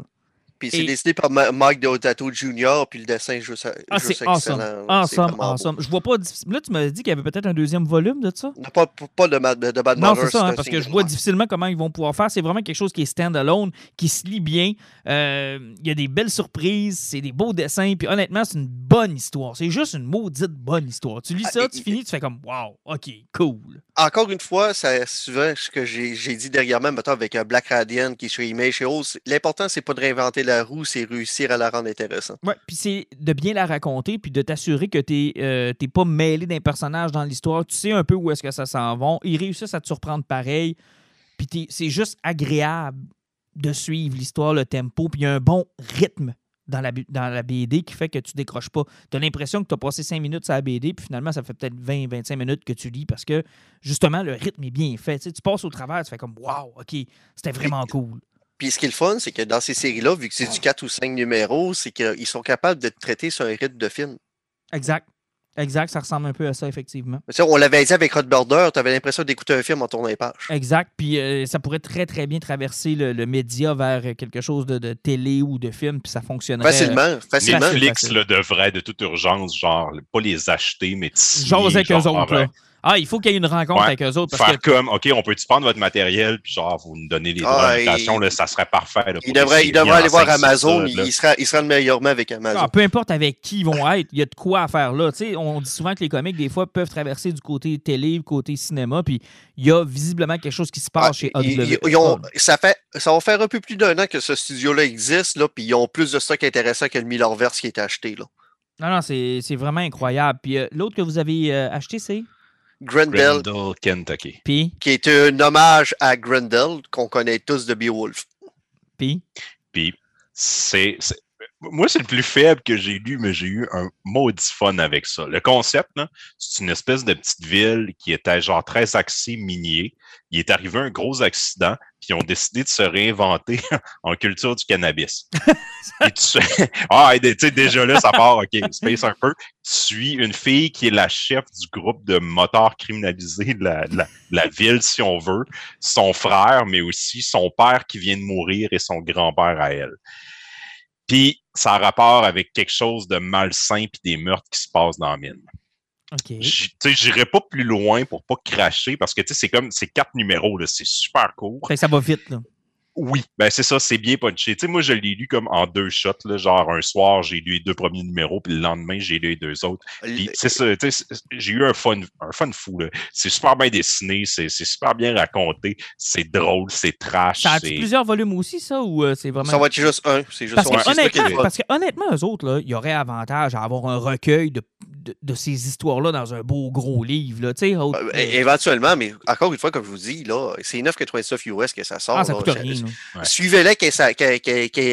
Puis c'est Et- décidé par Mike Deodato Jr., puis le dessin est juste, Ah, juste c'est excellent. C'est Awesome, awesome. Je vois pas. Là, tu m'as dit qu'il y avait peut-être un deuxième volume de ça? Non, pas, pas de, ma- de Bad Non, c'est ça, hein, parce que je vois difficilement comment ils vont pouvoir faire. C'est vraiment quelque chose qui est stand-alone, qui se lit bien. Euh, Il y a des belles surprises, c'est des beaux dessins, puis honnêtement, c'est une bonne histoire. C'est juste une maudite bonne histoire. Tu lis Ah, ça, et- tu finis, tu fais comme Wow, ok, cool. Encore une fois, ça souvent ce que j'ai dit dernièrement, mettons, avec un Black Radiant qui est chez Image chez Oz, l'important, c'est pas de réinventer la roue, c'est réussir à la rendre intéressante. Ouais, puis c'est de bien la raconter, puis de t'assurer que t'es euh, t'es pas mêlé d'un personnage dans l'histoire. Tu sais un peu où est-ce que ça s'en va. Ils réussissent à te surprendre pareil. Puis c'est juste agréable de suivre l'histoire, le tempo, puis il y a un bon rythme dans la, dans la BD qui fait que tu décroches pas. Tu as l'impression que tu as passé 5 minutes sur la BD, puis finalement, ça fait peut-être 20-25 minutes que tu lis parce que justement, le rythme est bien fait. Tu, sais, tu passes au travers, tu fais comme Wow, OK, c'était vraiment cool. Puis ce qui est le fun, c'est que dans ces séries-là, vu que c'est du 4 ou 5 numéros, c'est qu'ils sont capables de te traiter sur un rythme de film. Exact. Exact, ça ressemble un peu à ça, effectivement. On l'avait dit avec Rod Border, tu avais l'impression d'écouter un film en tournant les pages. Exact. Puis euh, ça pourrait très, très bien traverser le, le média vers quelque chose de, de télé ou de film, puis ça fonctionnerait. Facilement, facilement. Netflix facile. là, devrait de toute urgence, genre, pas les acheter, mais J'ose avec eux autres. là. Ah, il faut qu'il y ait une rencontre Ouais. avec eux autres. Parce Faire que comme, OK, on peut-tu prendre votre matériel, puis genre, vous nous donnez les Ah, droits il- là, ça serait parfait. là, Il devrait, il devrait aller voir Amazon, là. il sera, il sera meilleurement avec Amazon. Ah, peu importe avec qui ils vont être, il y a de quoi à faire là. Tu sais, on dit souvent que les comics, des fois, peuvent traverser du côté télé, du côté cinéma, puis il y a visiblement quelque chose qui se passe Ah, chez ils- AW. ça, fait, ça va faire un peu plus d'un an que ce studio-là existe, là, puis ils ont plus de stock intéressant que le Millerverse qui est acheté. Là. Non, non, c'est c'est vraiment incroyable. Puis euh, l'autre que vous avez euh, acheté, c'est? Grendel, Grendel, Kentucky. Puis, qui est un hommage à Grendel, qu'on connaît tous de Beowulf. puis, Puis, c'est. Moi, c'est le plus faible que j'ai lu, mais j'ai eu un maudit fun avec ça. Le concept, c'est une espèce de petite ville qui était genre très axée minier. Il est arrivé un gros accident, puis ils ont décidé de se réinventer en culture du cannabis. Et tu ah, tu sais, déjà là, ça part, OK, space un peu. Tu suis une fille qui est la chef du groupe de motards criminalisés de la, de la- de la ville, si on veut. Son frère, mais aussi son père qui vient de mourir et son grand-père à elle. Puis, ça a rapport avec quelque chose de malsain puis des meurtres qui se passent dans la mine. OK. J- Tu sais, j'irai pas plus loin pour pas cracher parce que, tu sais, c'est comme, c'est quatre numéros, là, c'est super court. Fait que ça va vite, là. Oui, ben c'est ça, c'est bien punché. Tu sais, moi, je l'ai lu comme en deux shots, là, genre un soir, j'ai lu les deux premiers numéros, puis le lendemain, j'ai lu les deux autres. Puis c'est ça, tu sais, j'ai eu un fun, un fun fou. là. C'est super bien dessiné, c'est c'est super bien raconté, c'est drôle, c'est trash. Ça a plusieurs volumes aussi, ça, ou euh, c'est vraiment. Ça va être juste un. C'est juste Parce un. que, honnêtement, parce que honnêtement, eux autres, là, il y aurait avantage à avoir un recueil de, de, de ces histoires-là dans un beau gros livre. Là, tu sais, autre- Euh, é- éventuellement, mais encore une fois, comme je vous dis, là, c'est 9,99 US que ça sort. ah, ça là. coûte Ça- rien. Ouais. Suivez-les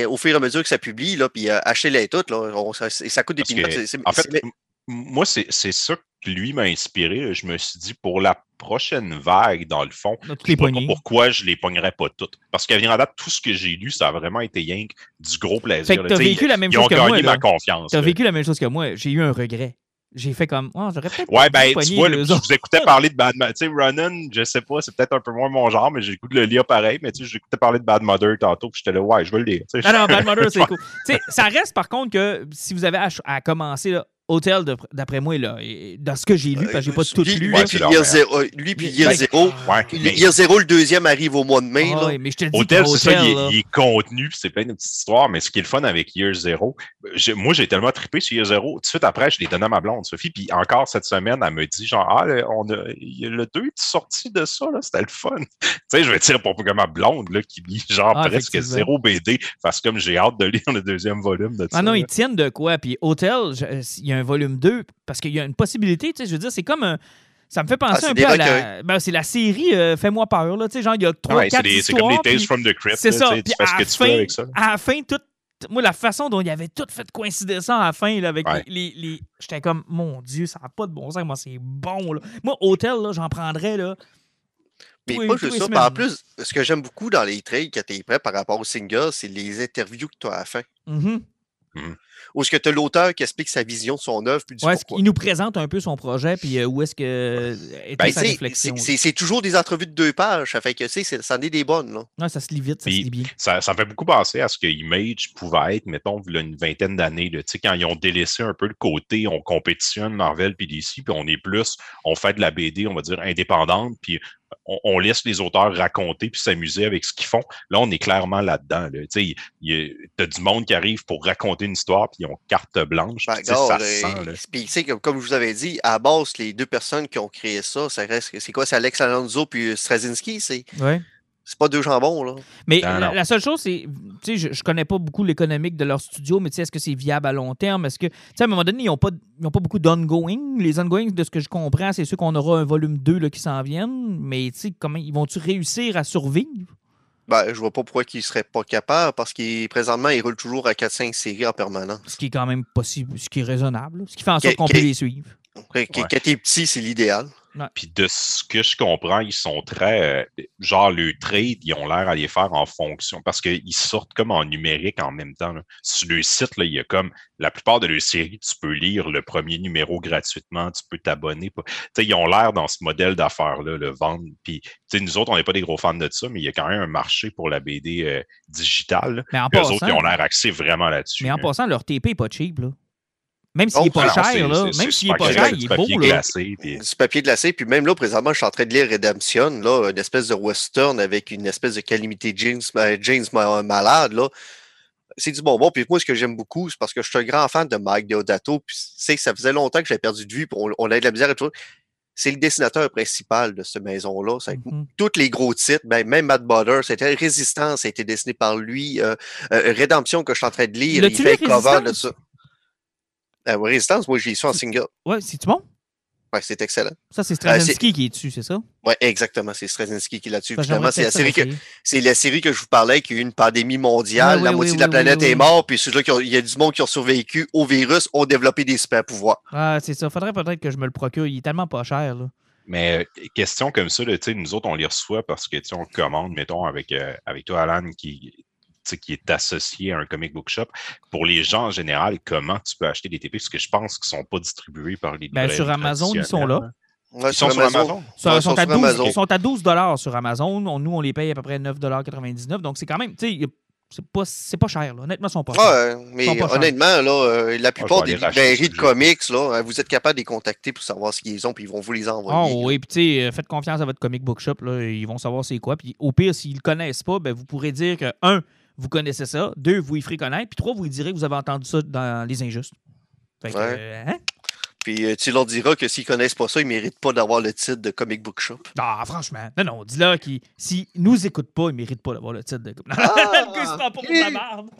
au fur et à mesure que ça publie, là, puis euh, achetez-les toutes. Là, On- ça, ça coûte des peanuts. en fait, moi, c'est c'est ça que lui m'a inspiré. Je me suis dit, pour la prochaine vague, dans le fond, je pas pourquoi je les pognerais pas toutes? Parce qu'à venir en date, tout ce que j'ai lu, ça a vraiment été que du gros plaisir. Fait que sais, vécu la même ils ont chose que gagné moi. ma confiance. T'as là. vécu la même chose que moi. J'ai eu un regret. J'ai fait comme, oh, j'aurais peut-être Ouais, ben, tu vois, le- je vous écoutais parler de Bad Mother. Tu sais, Ronan, je sais pas, c'est peut-être un peu moins mon genre, mais j'écoute le lire pareil, mais tu sais, j'écoutais parler de Bad Mother tantôt, puis j'étais là, ouais, je veux le lire. tu sais. Non, non, Bad Mother, c'est cool. Tu sais, ça reste par contre que si vous avez à, à commencer, là, Hotel, de- d'après moi, là, et- dans ce que j'ai lu, parce que j'ai pas tout lui, lu. lui, puis Year. Zero, lui, puis Year Ben, mais Year Zero, le deuxième arrive au mois de mai. Ah là. mais je te le dis, Hotel, que c'est ça, il est, là, il est contenu, puis c'est plein de petites histoires, mais ce qui est le fun avec Year Zero, moi, j'ai tellement trippé sur Year Zero, tout de suite après, je l'ai donné à ma blonde, Sophie, puis encore cette semaine, elle me dit, genre, ah, le- on a, il y a le 2 est sorti de ça, là, c'était le fun. tu sais, je veux dire, pour que ma blonde, là, qui lit, genre, Ah, presque zéro BD, parce que comme j'ai hâte de lire le deuxième volume de ça. Ah non, ils tiennent de quoi? Puis Hotel, je- il y a un volume 2, parce qu'il y a une possibilité, tu sais, je veux dire, c'est comme un. Ça me fait penser Ah, un peu à la. Ben, c'est la série euh, Fais-moi peur, là. Tu sais, genre, il y a trois, Ouais, c'est quatre des- c'est comme les Tales from the Crypt, C'est ça. Puis à ce la que fin, avec ça. à la fin, tout. Moi, la façon dont il avait tout fait coïncider ça à la fin, là, avec Ouais. les. les- les- J'étais comme, mon Dieu, ça n'a pas de bon sens. Moi, c'est bon, là. Moi, Hotel, là, j'en prendrais, là. Mais pas juste ça. En plus, ce que j'aime beaucoup dans les trails quand tu es prêt par rapport au single, c'est les interviews que tu as à la fin. Mhm. Où est-ce que tu as l'auteur qui explique sa vision de son œuvre, puis du Ouais, pourquoi? il nous présente un peu son projet, puis euh, où est-ce que était Ben, sa c'est- réflexion? c'est- c'est c'est toujours des entrevues de deux pages. Ça fait que, ça en est des bonnes. Là. Ouais, ça se lit vite, ça Puis- se lit bien. Ça, ça me fait beaucoup penser à ce que Image pouvait être, mettons, il y a une vingtaine d'années, là, tu sais, quand ils ont délaissé un peu le côté, on compétitionne Marvel puis DC, puis on est plus, on fait de la BD, on va dire, indépendante, puis on, laisse les auteurs raconter puis s'amuser avec ce qu'ils font. Là, on est clairement là-dedans. Là. Tu sais, as du monde qui arrive pour raconter une histoire, puis ils ont carte blanche. Ben, puis tu sais, ça regarde, se euh, sent. là. puis, tu sais, comme, comme je vous avais dit, à base, les deux personnes qui ont créé ça, ça reste. C'est quoi? C'est Alex Alonso puis Straczynski. C'est Ouais. c'est pas deux jambons, là. Mais Non, la, non. la seule chose, c'est, tu sais, je, je connais pas beaucoup l'économique de leur studio, mais tu sais, est-ce que c'est viable à long terme? Est-ce que, tu sais, à un moment donné, ils n'ont pas, ils ont pas beaucoup d'ongoing. Les ongoing, de ce que je comprends, c'est ceux qu'on aura un volume 2 là, qui s'en viennent, mais tu sais, comment ils vont-tu réussir à survivre? Ben, je vois pas pourquoi ils seraient pas capables, parce qu'ils présentement, ils roulent toujours à 4-5 séries en permanence. Ce qui est quand même possible, ce qui est raisonnable, ce qui fait en sorte qu'on peut les suivre. Quand Ouais. t'es petit, c'est l'idéal. Puis de ce que je comprends, ils sont très. euh, genre, le trade, ils ont l'air à les faire en fonction parce qu'ils sortent comme en numérique en même temps. là. Sur le site, là, il y a comme la plupart de leurs séries, tu peux lire le premier numéro gratuitement, tu peux t'abonner. pas- Tu sais, ils ont l'air dans ce modèle d'affaires-là, le vendre. Puis, tu sais, nous autres, on n'est pas des gros fans de ça, mais il y a quand même un marché pour la BD euh, digitale. Mais en passant, autres, ils ont l'air axés vraiment là-dessus. mais en passant, leur TP n'est pas cheap, là. Même s'il n'est pas cher, là. Même s'il n'est pas cher, du il est papier beau, là. glacé, puis- Du papier glacé, puis même là, présentement, je suis en train de lire Redemption, là, une espèce de western avec une espèce de calamité James, euh, James ma- malade, là. C'est du bonbon. Puis moi, ce que j'aime beaucoup, c'est parce que je suis un grand fan de Mike Deodato. Puis c'est que ça faisait longtemps que j'avais perdu de vue. Puis on, on a de la misère et tout. C'est le dessinateur principal de cette maison-là. Mhm. Tous les gros titres, ben, même Matt Butter, c'était Résistance, ça a été dessiné par lui. Euh, euh, Rédemption, que je suis en train de lire, il L'as-tu fait cover de ça. Euh, Résistance, moi, j'ai su en single. Ouais, c'est-tu bon? Ouais, c'est excellent. Ça, c'est Euh, Straczynski qui est dessus, c'est ça? Ouais, exactement. C'est Straczynski qui est là-dessus. C'est la série que l'essayer. c'est la série que je vous parlais, qui a eu une pandémie mondiale. La oui, moitié oui, de la oui, planète oui, oui. est morte, puis ceux-là qui ont- il y a du monde qui ont survécu au virus ont développé des super pouvoirs. Ah, c'est ça. Faudrait peut-être que je me le procure. Il est tellement pas cher, là. Mais euh, question comme ça, là, tu sais, nous autres, on les reçoit parce que tu sais, on commande, mettons, avec, euh, avec toi, Alan, qui, qui est associé à un comic book shop. Pour les gens en général, comment tu peux acheter des TP? Parce que je pense qu'ils ne sont pas distribués par les Ben, librairies sur Amazon, ils sont là. Ouais, Ils sont sur Amazon? Ils Ouais, sont, sur à 12, Amazon. ils sont à 12 sur Amazon. On- nous, on les paye à peu près 9,99 Donc, c'est quand même, tu sais, c'est pas, c'est pas cher, là. Honnêtement, ils sont pas chers. Ouais, mais sont pas chers. honnêtement, là, euh, la plupart des librairies de comics, là, euh, vous êtes capable de les contacter pour savoir ce qu'ils ont, puis ils vont vous les envoyer. là. oui, puis tu sais, euh, faites confiance à votre comic book shop, là, ils vont savoir c'est quoi. Puis au pire, s'ils le connaissent pas, ben, vous pourrez dire que, un, vous connaissez ça, deux, vous y ferez connaître, puis trois, vous lui direz que vous avez entendu ça dans Les Injustes. Fait que, Ouais. euh, hein? Puis euh, tu leur diras que s'ils connaissent pas ça, ils méritent pas d'avoir le titre de comic book shop. Ah, franchement, non, non, dis-leur qu'ils, s'ils nous écoutent pas, ils méritent pas d'avoir le titre de. Ah! la merde.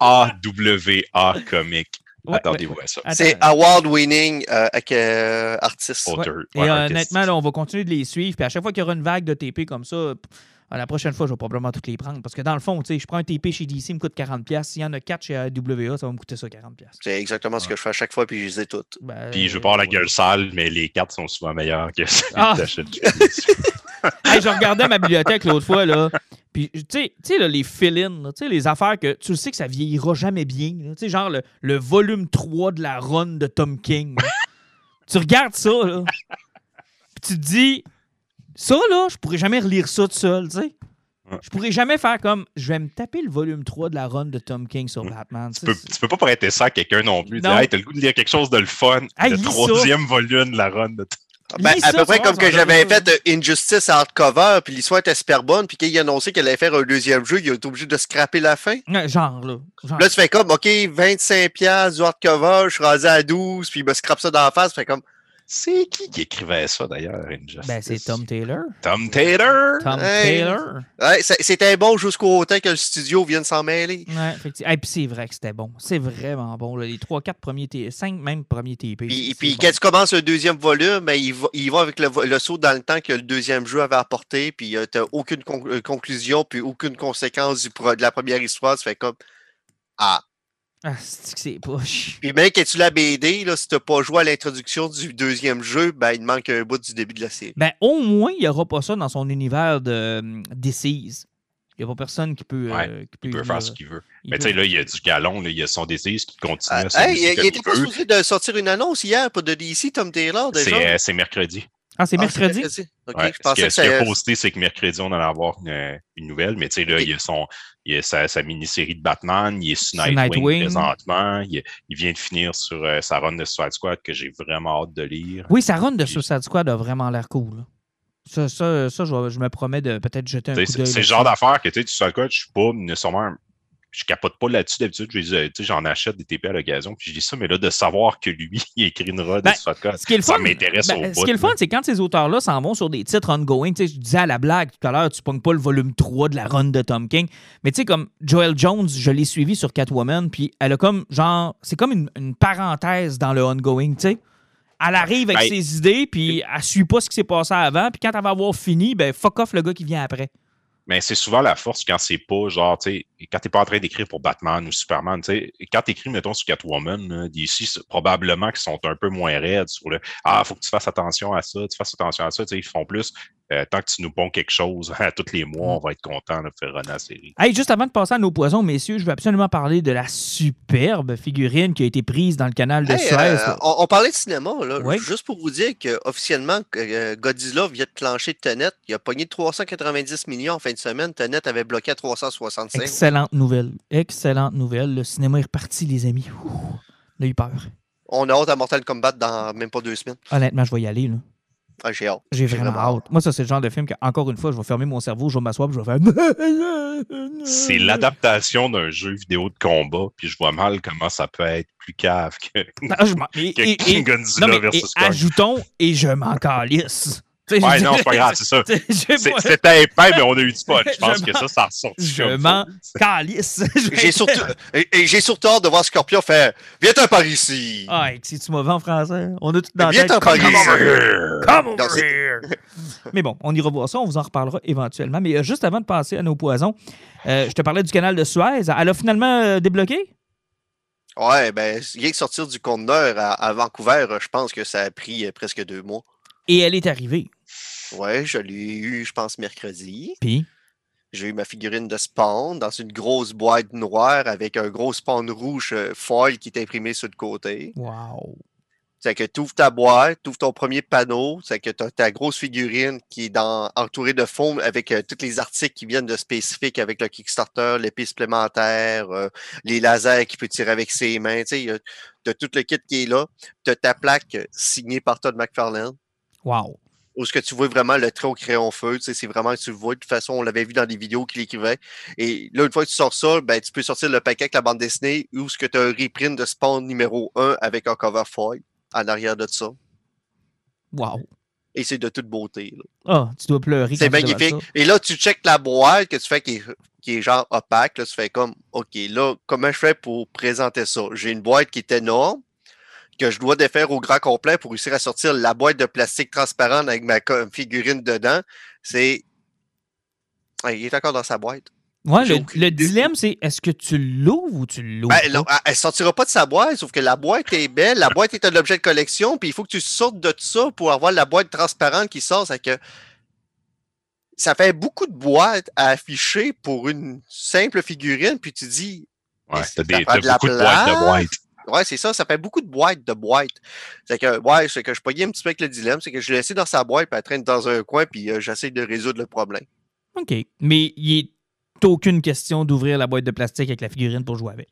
AWA Comic. Ouais, Attendez-vous à ça. C'est award-winning euh, avec, euh, artiste. Auteur. Et euh, honnêtement, là, on va continuer de les suivre. Puis à chaque fois qu'il y aura une vague de TP comme ça, la prochaine fois, je vais probablement toutes les prendre. Parce que dans le fond, tu sais, je prends un TP chez DC, il me coûte 40$. S'il y en a 4 chez AWA, ça va me coûter ça 40$. C'est exactement ce que je fais à chaque fois, puis je les ai toutes. Ben, Puis je avoir la gueule sale, mais les cartes sont souvent meilleures que celles Ah! que t'achètes. Hey, je regardais ma bibliothèque l'autre fois, là. Puis, tu sais, tu sais, là, les fill-in, là, tu sais, les affaires que tu le sais que ça vieillira jamais bien. Tu sais, genre le, le volume 3 de la run de Tom King. tu regardes ça, là. Puis tu te dis, ça, là, je pourrais jamais relire ça tout seul, tu sais. Ouais. Je pourrais jamais faire comme, je vais me taper le volume 3 de la run de Tom King sur Batman. Tu peux, tu peux pas prêter ça à quelqu'un non plus. Non. Dire, hey, t'as le goût de lire quelque chose de le fun. Hey, le troisième volume de la run de Ben, Lis à peu près comme que va j'avais fait euh, Injustice hardcover, puis l'histoire était super bonne, puis quand il a annoncé qu'elle allait faire un deuxième jeu, il a été obligé de scraper la fin. Genre, là. Genre. Là, tu fais comme, OK, 25$ du hardcover, je suis rendu à 12, puis il me scrape ça dans la face, fait comme, C'est qui qui écrivait ça d'ailleurs, Injustice? ben, c'est Tom Taylor. Tom Taylor. Tom Hey. Taylor. c'était bon jusqu'au temps que le studio vienne s'en mêler. Ouais, effectivement. Et puis c'est vrai que c'était bon. C'est vraiment bon. là. Les 3-4 premiers TP, 5 même premiers TP. Puis, puis bon. quand tu commences le deuxième volume, ben, il, va, il va avec le, saut dans le temps que le deuxième jeu avait apporté, puis tu n'as aucune con- euh, conclusion, puis aucune conséquence du pro- de la première histoire. Tu fais comme, ah. Ah, c'est que c'est poche? Puis même quand tu la BD, là, si tu n'as pas joué à l'introduction du deuxième jeu, ben, il manque un bout du début de la série. Ben, au moins, il n'y aura pas ça dans son univers de euh, Disease. Il n'y a pas personne qui peut. Ouais, euh, qui Il peut faire euh, ce qu'il veut. il Mais peut- tu sais, là, il y a du galon, là, il y a son désir qui continue Ah, à hey, il, il comme était pas supposé de sortir une annonce hier pour de DC, Tom Taylor, déjà? Euh, c'est mercredi. Ah, c'est Ah, mercredi? Ok, Ouais, je ce pensais que- que ce qu'il a posté, c'est que mercredi, on allait avoir une, une nouvelle. Mais tu sais, là, il y a, son, il y a sa, sa mini-série de Batman, il est sur Nightwing, Nightwing. présentement. Il, il vient de finir sur euh, sa run de Suicide Squad que j'ai vraiment hâte de lire. Oui, sa run de Suicide Squad a vraiment l'air cool. là. Ça, ça, ça je, me promets de peut-être jeter un coup d'œil. C'est c'est le genre d'affaire que tu sais, du Suicide Squad, je suis pas nécessairement. Je capote pas là-dessus d'habitude. euh, J'en achète des TP à l'occasion, puis je dis ça, mais là, de savoir que lui, il écrit une run de Ben, Ce qui est le ça m'intéresse ben, au Ce qui est le fun, c'est quand ces auteurs-là s'en vont sur des titres ongoing. Tu sais, je disais à la blague tout à l'heure, tu pognes pas le volume 3 de la run de Tom King. Mais tu sais, comme Joel Jones, je l'ai suivi sur Catwoman, puis elle a comme, genre, c'est comme une, une parenthèse dans le ongoing, tu sais. Elle arrive avec Ben, ses idées, puis elle suit pas ce qui s'est passé avant, puis quand elle va avoir fini, ben fuck off le gars qui vient après. Mais c'est souvent la force quand c'est pas genre, tu sais, quand t'es pas en train d'écrire pour Batman ou Superman, tu sais, quand t'écris, mettons, sur Catwoman, d'ici, probablement qu'ils sont un peu moins raides sur le Ah, faut que tu fasses attention à ça, tu fasses attention à ça, tu sais, ils font plus euh, tant que tu nous ponds quelque chose à tous les mois, on va être content de faire la série. Hey, juste avant de passer à nos poisons, messieurs, je veux absolument parler de la superbe figurine qui a été prise dans le canal de Hey, Suez. euh, on, on parlait de cinéma, là. Oui. Juste pour vous dire que officiellement, euh, Godzilla vient de plancher de Tenet. Il a pogné 390 millions en fin de semaine. Tenet avait bloqué à 365. Excellente nouvelle. Excellente nouvelle. Le cinéma est reparti, les amis. Ouh, on a eu peur. On a hâte à Mortal Kombat dans même pas deux semaines. Honnêtement, je vais y aller. là. Ah, J'ai hâte. J'ai vraiment, vraiment hâte. Moi, ça, c'est le genre de film que, encore une fois, je vais fermer mon cerveau, je vais m'asseoir, puis je vais faire. C'est l'adaptation d'un jeu vidéo de combat, puis je vois mal comment ça peut être plus cave que, Non, je m'en- et- que et- et- King Godzilla non, mais, et Kong. ajoutons, et je m'en calisse. Tu Ouais, non, c'est pas grave, c'est ça. C'était épais, mais on a eu du fun. Je Je pense que ça, ça ressort. Je m'en calisse. J'ai surtout, j'ai surtout hâte de voir Scorpion faire Viens-t'en par ici. Ah, c'est-tu mauvais en français? On a tout dans la Viens tête. t'en par Come ici. Come over here. Mais bon, on ira voir ça, on vous en reparlera éventuellement. Mais euh, juste avant de passer à nos poisons, euh, je te parlais du canal de Suez. Elle a finalement euh, débloqué? Ouais, ben, rien que sortir du conteneur à, à Vancouver, je pense que ça a pris euh, presque deux mois. Et elle est arrivée. Ouais, je l'ai eu, je pense, mercredi. Puis, J'ai eu ma figurine de Spawn dans une grosse boîte noire avec un gros Spawn rouge euh, foil qui est imprimé sur le côté. wow. C'est que tu ouvres ta boîte, tu ouvres ton premier panneau, c'est que tu as ta grosse figurine qui est dans, entourée de foam avec euh, tous les articles qui viennent de spécifiques avec le Kickstarter, l'épée supplémentaire, euh, les lasers qu'il peut tirer avec ses mains. Tu sais, il y a- t'as tout le kit qui est là. Tu as ta plaque signée par Todd McFarlane. Wow. Où ce que tu vois vraiment le trait au crayon feu, tu sais, c'est vraiment que tu le vois. De toute façon, on l'avait vu dans des vidéos qu'il écrivait. Et là, une fois que tu sors ça, ben, tu peux sortir le paquet avec la bande dessinée ou ce que tu as un reprint de Spawn numéro 1 avec un cover foil en arrière de ça. Wow. Et c'est de toute beauté. Ah, tu dois pleurer. C'est magnifique. ça. Et là, tu checkes la boîte que tu fais qui est, qui est genre opaque. Là, tu fais comme, OK, là, comment je fais pour présenter ça? J'ai une boîte qui est énorme, que je dois défaire au grand complet pour réussir à sortir la boîte de plastique transparente avec ma figurine dedans. C'est. Il est encore dans sa boîte. Ouais, le, dilemme, c'est est-ce que tu l'ouvres ou tu l'ouvres? Ben, elle- elle sortira pas de sa boîte, sauf que la boîte est belle. La boîte est un objet de collection, puis il faut que tu sortes de ça pour avoir la boîte transparente qui sort. C'est que ça fait beaucoup de boîtes à afficher pour une simple figurine, puis tu dis, Ouais, t'as ça beaucoup de boîtes de place? boîtes. Ouais, c'est ça, ça fait beaucoup de boîtes de boîtes. C'est que, ouais, c'est que je pognais un petit peu avec le dilemme, c'est que je l'ai laissé dans sa boîte, puis elle traîne dans un coin, puis euh, j'essaie de résoudre le problème. OK. Mais il n'est aucune question d'ouvrir la boîte de plastique avec la figurine pour jouer avec?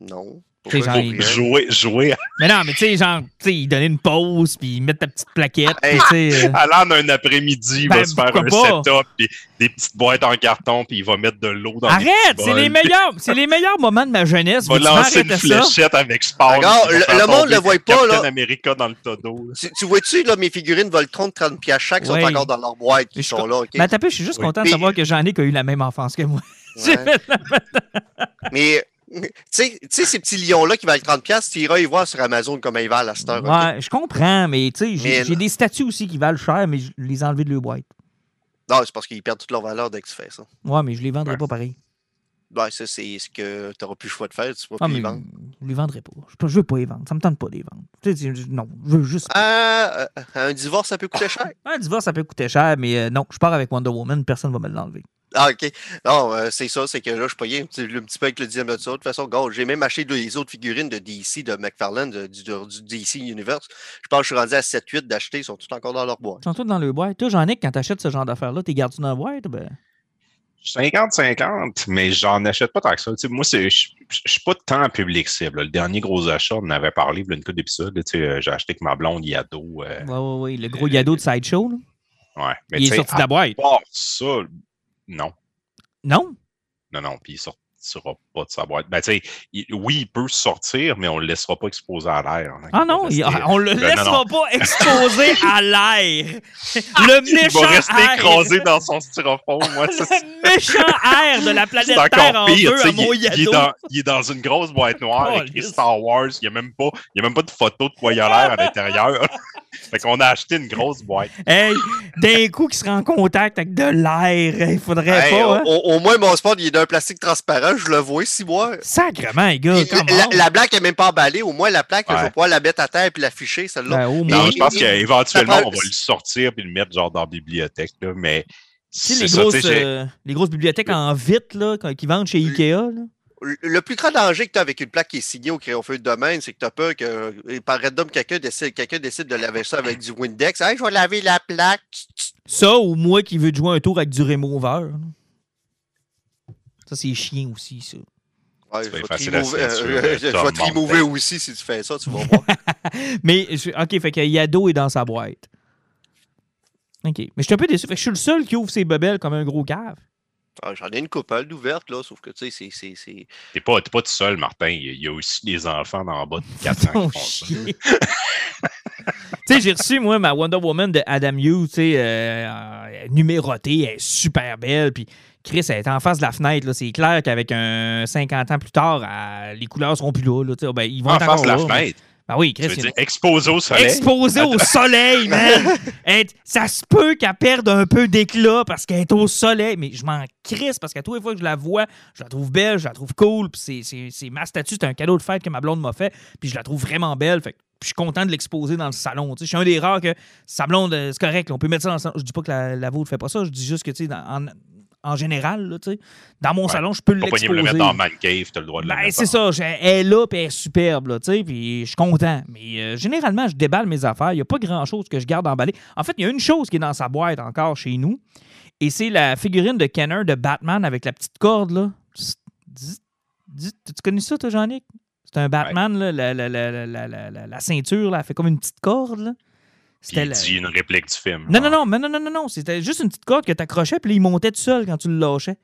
Non. Genre, il-? Jouer, jouer Mais non, mais tu sais, genre, tu sais, il donnait une pause, puis il met ta petite plaquette, Hey. puis tu sais... euh, allant un après-midi, il Ben, va se faire un pas? setup, puis des petites boîtes en carton, puis il va mettre de l'eau dans Arrête! C'est les meilleurs, c'est les meilleurs moments de ma jeunesse. Il va lancer une ça? fléchette avec. Regarde, va le- monde tomber le voit pas, là. America dans le. Tu, tu vois-tu, là, mes figurines Voltron de 30 pièces chaque sont Ouais. encore dans leur boîte, qui sont là? Mais attends, je suis juste Oui. content de savoir que Jean-Nic a eu la même enfance que moi. Ouais. Mais, tu sais, ces petits lions-là qui valent 30 pièces, tu iras y voir sur Amazon comment ils valent à cette heure? Ouais, je comprends, mais tu sais, j'ai des statues aussi qui valent cher, mais je les ai enlevés de leur boîte. Non, c'est parce qu'ils perdent toute leur valeur dès que tu fais ça. Ouais, mais je les vendrai Ouais. pas pareil. Ouais, ça, c'est ce que tu n'auras plus le choix de faire. Tu vas Ah, plus les vendre. je les vendrai pas. Je, je veux pas les vendre. Ça me tente pas de les vendre. Tu non, je veux juste. Ah, euh, un divorce, ça peut coûter cher? Un divorce, ça peut coûter cher, mais euh, non, je pars avec Wonder Woman, personne va me l'enlever. Ah, OK. Non, euh, c'est ça, c'est que là, je payais un petit, un petit peu avec le dixième de ça. De toute façon, j'ai même acheté les autres figurines de DC, de McFarlane, de- du, du DC Universe. Je pense que je suis rendu à 7-8 d'acheter, ils sont tous encore dans leur boîte. Ils sont tous dans le boîte. Toi, Jean-Nic, quand t'achètes ce genre d'affaires-là, t'es gardes dans la boîte? Ben... 50-50, mais j'en achète pas tant que ça. Moi, je suis pas tant public cible. là. Le dernier gros achat, on en avait parlé il une couple d'épisodes. euh, J'ai acheté avec ma blonde Yado. euh, Ouais, ouais, ouais. Le gros yado de Sideshow, là. ouais. Mais il est sorti de la boîte. ça, non. Non? Non, non. Puis il sortira pas de sa boîte. Ben, tu sais, il- oui, il peut sortir, mais on le laissera pas exposer à l'air. hein. Ah Il va non, il- on le Ben, non, laissera non. pas exposé à l'air. Le Il méchant va rester air. écrasé dans son styrofoam. Moi, ça, Le méchant air de la planète Terre encore en pire. deux à il, il est dans, il est dans une grosse boîte noire Oh, écrit lisse. Star Wars. Il n'y a, même pas- il y a même pas de photo de quoi il a l'air à l'intérieur. fait qu'on a acheté une grosse boîte. Hey, d'un coup qui serait en contact avec de l'air, il faudrait Hey, pas. hein. au, au moins, mon sport, il est d'un plastique transparent, je le vois ici, moi. Sacrement, les gars, Puis La, plaque n'est même pas emballée. Au moins, la plaque, je vais pouvoir la mettre à terre et l'afficher, celle-là. Ben. Non, je pense qu'éventuellement, on va le sortir et le mettre genre dans la bibliothèque. Là, mais Tu sais, c'est les, ça, grosses, euh, les grosses bibliothèques en vitre là, qui vendent chez Ikea. Là. Le- plus grand danger que tu as avec une plaque qui est signée au crayon feu de domaine, c'est que tu as peur que euh, par random, quelqu'un décide, quelqu'un décide de laver ça avec du Windex. Hey, je vais laver la plaque. Ça, ou moi qui veux jouer un tour avec du remover. Ça, c'est chiant aussi, ça. Ouais, je vais te censurer, euh, je vais te remover Mountain. aussi si tu fais ça, tu vas voir. Mais, je- OK, fait que Yado est dans sa boîte. OK. Mais je suis un peu déçu. Fait que je suis le seul qui ouvre ses bebelles comme un gros cave. Ah, J'en ai une couple d'ouverte, là, sauf que tu sais, c'est- c'est- c'est. T'es pas, t'es pas tout seul, Martin. Il y a- il y a aussi des enfants en bas de 4 ans Ton qui font ça. chien. tu sais, j'ai reçu, moi, ma Wonder Woman de Adam Hughes, tu sais, euh, euh, numérotée, elle est super belle, puis Chris, elle est en face de la fenêtre, là. C'est clair qu'avec un 50 ans plus tard, elle- les couleurs seront plus là, sais. Ben, ils vont En être face de la là, mais- fenêtre. Ben oui, Tu Chris, veux dire exposé au soleil? Exposée au soleil, man! Ça se peut qu'elle perde un peu d'éclat parce qu'elle est au soleil, mais je m'en crisse parce qu'à tous les fois que je la vois, je la trouve belle, je la trouve cool, puis c'est- ma statue, c'est un cadeau de fête que ma blonde m'a fait, puis je la trouve vraiment belle, fait je suis content de l'exposer dans le salon. Je suis un des rares que sa blonde, euh, c'est correct, là, on peut mettre ça dans le salon. Je dis pas que la, la vôtre fait pas ça, je dis juste que, tu sais, dans- en, en général, là, tu sais, dans mon Ouais. salon, je peux l'exposer. me le mettre dans Man Cave, t'as le droit de le Ben, mettre. c'est ça. Elle est là, puis elle est superbe, là, tu sais, puis je suis content. Mais euh, généralement, je déballe mes affaires. Il n'y a pas grand-chose que je garde emballé. En fait, il y a une chose qui est dans sa boîte encore chez nous, et c'est la figurine de Kenner de Batman avec la petite corde, là. Tu connais ça, toi, Jean-Nic? C'est un Batman, là, la, la- la- la- la- la- la- la ceinture, là, elle fait comme une petite corde, là. Puis il dit une réplique du film. non, non, non, mais non, non, non, non. C'était juste une petite corde que tu accrochais, puis là, il montait tout seul quand tu le lâchais.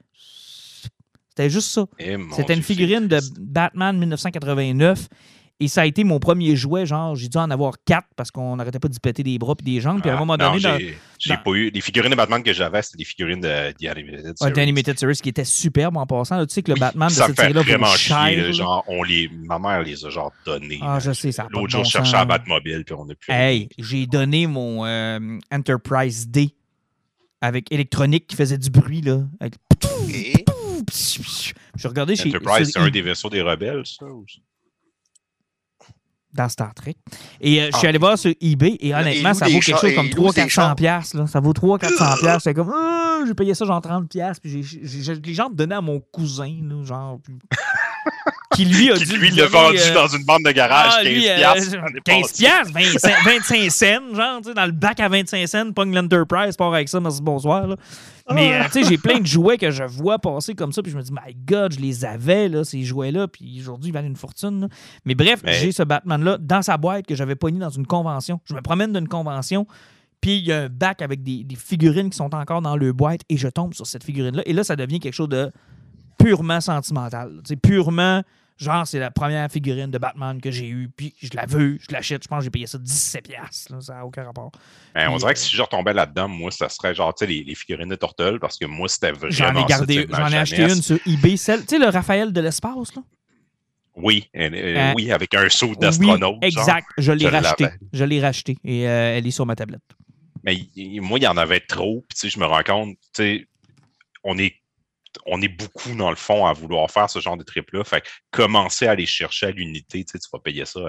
C'était juste ça. Eh, C'était une figurine de. Batman 1989. Et ça a été mon premier jouet. Genre, j'ai dû en avoir quatre parce qu'on n'arrêtait pas d'y péter des bras puis des jambes. Puis à un Ah, moment non, donné, dans, j'ai dans- pas eu. Les figurines de Batman que j'avais, c'était des figurines de The Animated Ouais, Series. d'Animated Series qui était superbe en passant. là. tu sais que le Oui, Batman de ça cette fait série-là vraiment chier. genre, on les, ma mère les a genre donnés. Ah, là. je sais, ça de L'autre jour, bon je cherchais à Batmobile, puis on a plus. Hey, j'ai donné mon euh, Enterprise D avec électronique qui faisait du bruit. là. Avec... Et- Je regardais chez Enterprise, c'est un I- des vaisseaux des rebelles, ça? ou- dans Star Trek. Et euh, je suis Ah. allé voir sur eBay et honnêtement, ça vaut quelque chose comme et où des 300-400 chars? piastres, là. Ça vaut 300-400 piastres. C'est comme, ah, j'ai payé ça genre 30 piastres. Puis j'ai- j'ai j'ai- les gens donné à mon cousin, là, genre... qui lui a Qui, dû lui, l'a vendu euh, dans une bande de garage, ah, 15 lui, euh, piastres, l'année 15 passée. piastres, 25, 25 cents, genre, tu sais, dans le bac à 25 cents, pogne l'Enterprise, part avec ça, merci, bonsoir. là. Mais, euh, tu sais, j'ai plein de jouets que je vois passer comme ça, puis je me dis, my God, je les avais, là, ces jouets-là, puis aujourd'hui, ils valent une fortune. là. Mais bref, Mais- j'ai ce Batman-là dans sa boîte que j'avais pogné dans une convention. Je me promène d'une convention, puis il y a un bac avec des, des figurines qui sont encore dans le boîte, et je tombe sur cette figurine-là. Et là, ça devient quelque chose de purement sentimental. C'est purement genre c'est la première figurine de Batman que j'ai eue, puis je la veux, je l'achète, je pense que j'ai payé ça 17 pièces, ça n'a aucun rapport. Hein, on dirait que euh, si je retombais là-dedans, moi, ça serait genre, tu sais, les, les figurines de Tortel, parce que moi, c'était vraiment. J'en ai gardé, j'en ai acheté une sur eBay, celle, tu sais le Raphaël de l'espace là? Oui, euh, euh, Euh, oui, avec un saut d'astronaute. Oui, genre. exact, je l'ai racheté, je l'ai racheté et euh, elle est sur ma tablette. Mais moi, il y en avait trop. Puis, tu sais, je me rends compte, tu sais, on est, on est beaucoup, dans le fond, à vouloir faire ce genre de trip-là. Fait commencer à aller chercher à l'unité, tu vas payer ça.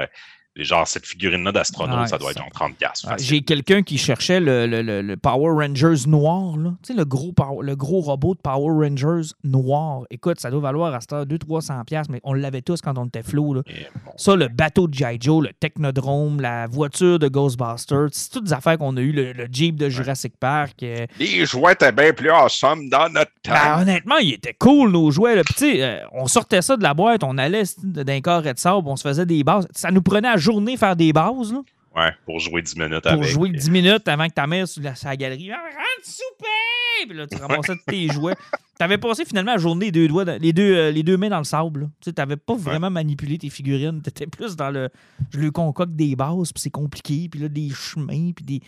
Genre, cette figurine-là d'astronaute, ça doit être genre 30$. piastres Ah. J'ai quelqu'un qui cherchait le, le- le- le Power Rangers noir, là. Tu sais, le gros, le gros robot de Power Rangers noir. Écoute, ça doit valoir à cette heure 200-300$, piastres, mais on l'avait tous quand on était flou. Là. Et bon, Ça, le bateau de G.I. Joe, le Technodrome, la voiture de Ghostbusters, c'est toutes des affaires qu'on a eues, le, Jeep de Jurassic Park. euh. Les jouets étaient bien plus awesome dans notre temps. Ben, honnêtement, ils étaient cool, nos jouets. Là. Puis, euh, on sortait ça de la boîte, on allait d'un carré de sable, on se faisait des bases. Ça nous prenait à journée faire des bases, là, Ouais, pour jouer 10 minutes pour avec. jouer 10 minutes avant que ta mère sur la, sa galerie. Ah, rentre souper! Puis là, tu ramassais tous tes jouets. T'avais passé finalement la journée les deux, doigts, dans- les deux, euh, les deux mains dans le sable. Tu sais, t'avais pas vraiment manipulé tes figurines. T'étais plus dans le. Je lui concocte des bases, puis c'est compliqué, puis là, des chemins, puis des.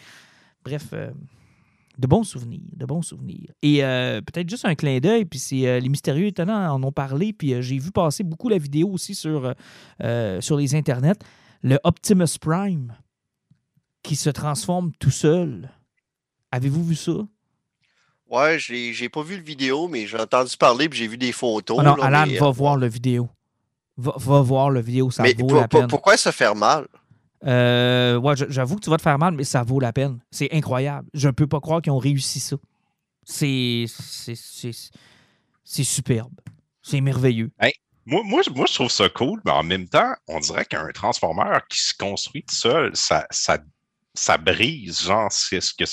Bref, euh, de bons souvenirs. De bons souvenirs. Et euh, peut-être juste un clin d'œil, puis c'est euh, les mystérieux étonnants en ont parlé, puis euh, j'ai vu passer beaucoup la vidéo aussi sur, sur les internets. Le Optimus Prime qui se transforme tout seul. Avez-vous vu ça? Ouais, j'ai j'ai pas vu le vidéo, mais j'ai entendu parler puis j'ai vu des photos. Oh non, là, Alan, mais, va euh, voir le vidéo. Va, va voir le vidéo, ça mais vaut pour- la pour- peine. pourquoi se faire mal? Euh, ouais, j'avoue que tu vas te faire mal, mais ça vaut la peine. C'est incroyable. Je ne peux pas croire qu'ils ont réussi ça. C'est. c'est- C'est c'est superbe. C'est merveilleux. Moi, moi, je- moi, je trouve ça cool, mais en même temps, on dirait qu'un transformer qui se construit tout seul, ça, ça, ça brise, genre, c'est ce que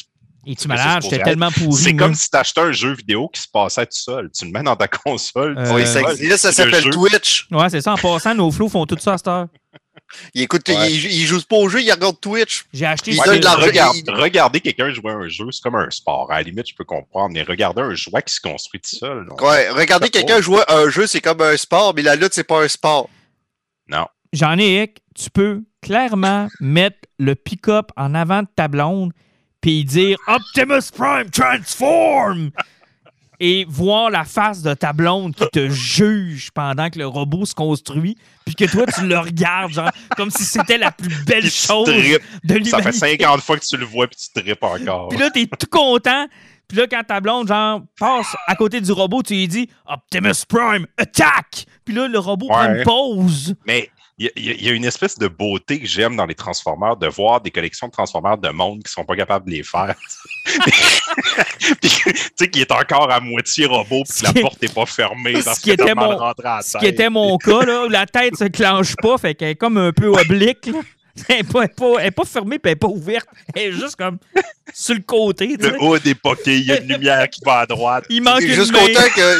Et tu C'est malade, j'étais tellement pourri. C'est comme si tu achetais un jeu vidéo qui se passait tout seul. Tu le mets dans ta console. Euh, oui, ça existe, ça s'appelle. Twitch. Ouais, c'est ça. En passant, nos flots font tout ça à cette heure. Il écoute, Ouais. il, il joue pas au jeu, il regarde Twitch. J'ai acheté Il Ouais, de l'argent. regarde- il- regarder quelqu'un jouer à un jeu, c'est comme un sport. À la limite, je peux comprendre, mais regarder un jouet qui se construit tout seul. non. Ouais, regarder quelqu'un jouer à un jeu, c'est comme un sport, mais la lutte, c'est pas un sport. Non. J'en ai. Tu peux clairement mettre le pick-up en avant de ta blonde puis dire Optimus Prime transform! Et voir la face de ta blonde qui te juge pendant que le robot se construit, puis que toi, tu le regardes, genre, comme si c'était la plus belle chose de Ça fait l'humanité. 50 fois que tu le vois puis tu tripes encore. Puis là, t'es tout content. Puis là, quand ta blonde, genre, passe à côté du robot, tu lui dis Optimus Prime, attaque! Puis là, le robot prend Ouais. une pause. Mais il y, a- y une espèce de beauté que j'aime dans les Transformers, de voir des collections de Transformers de monde qui sont pas capables de les faire. Puis, tu sais, qui est encore à moitié robot, puis la porte n'est pas fermée ce parce était mon- rentré à la Ce tête. qui était mon cas, là, la tête se clenche pas, fait qu'elle est comme un peu oblique. là. Elle n'est pas, fermée, puis elle n'est pas ouverte. Elle est juste comme sur le côté. Le haut des poquets, il y a une lumière qui va à droite. Il manque une Jusqu'au temps que.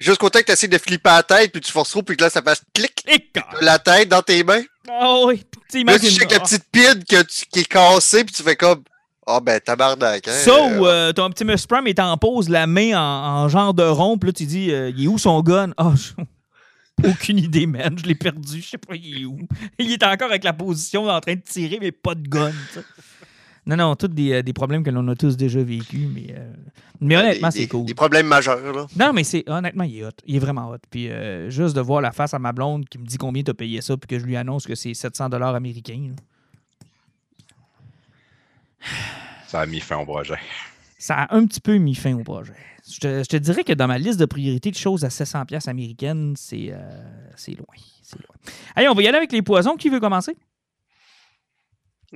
Jusqu'au temps que tu essaies de flipper la tête, puis tu forces trop, puis que là, ça fasse clic, quand- la tête dans tes mains. Ah oui. Tu il Là, tu checkes la petite que tu- qui est cassée, puis tu fais comme. Ah, ben, tabarnak. Hein, Ça euh, ou euh, ton Optimus Prime est en pause, la main en, en genre de rond, puis là, tu dis, euh, il est où son gun? Ah, je- aucune idée, man. Je l'ai perdu. Je sais pas, il est où. Il est encore avec la position en train de tirer, mais pas de gun. Non, non, tous des, euh, des problèmes que l'on a tous déjà vécus, mais, euh, mais honnêtement, c'est cool. Des problèmes majeurs, là. Non, mais c'est honnêtement, il est hot. Il est vraiment hot. Puis euh, juste de voir la face à ma blonde qui me dit combien t'as payé ça, puis que je lui annonce que c'est 700 dollars américains. là. Ça a mis fin au projet. Ça a un petit peu mis fin au projet. Je te, je te dirais que dans ma liste de priorités de choses à 700 pièces américaines, c'est euh, c'est loin. C'est loin. Allez, on va y aller avec les poisons. Qui veut commencer?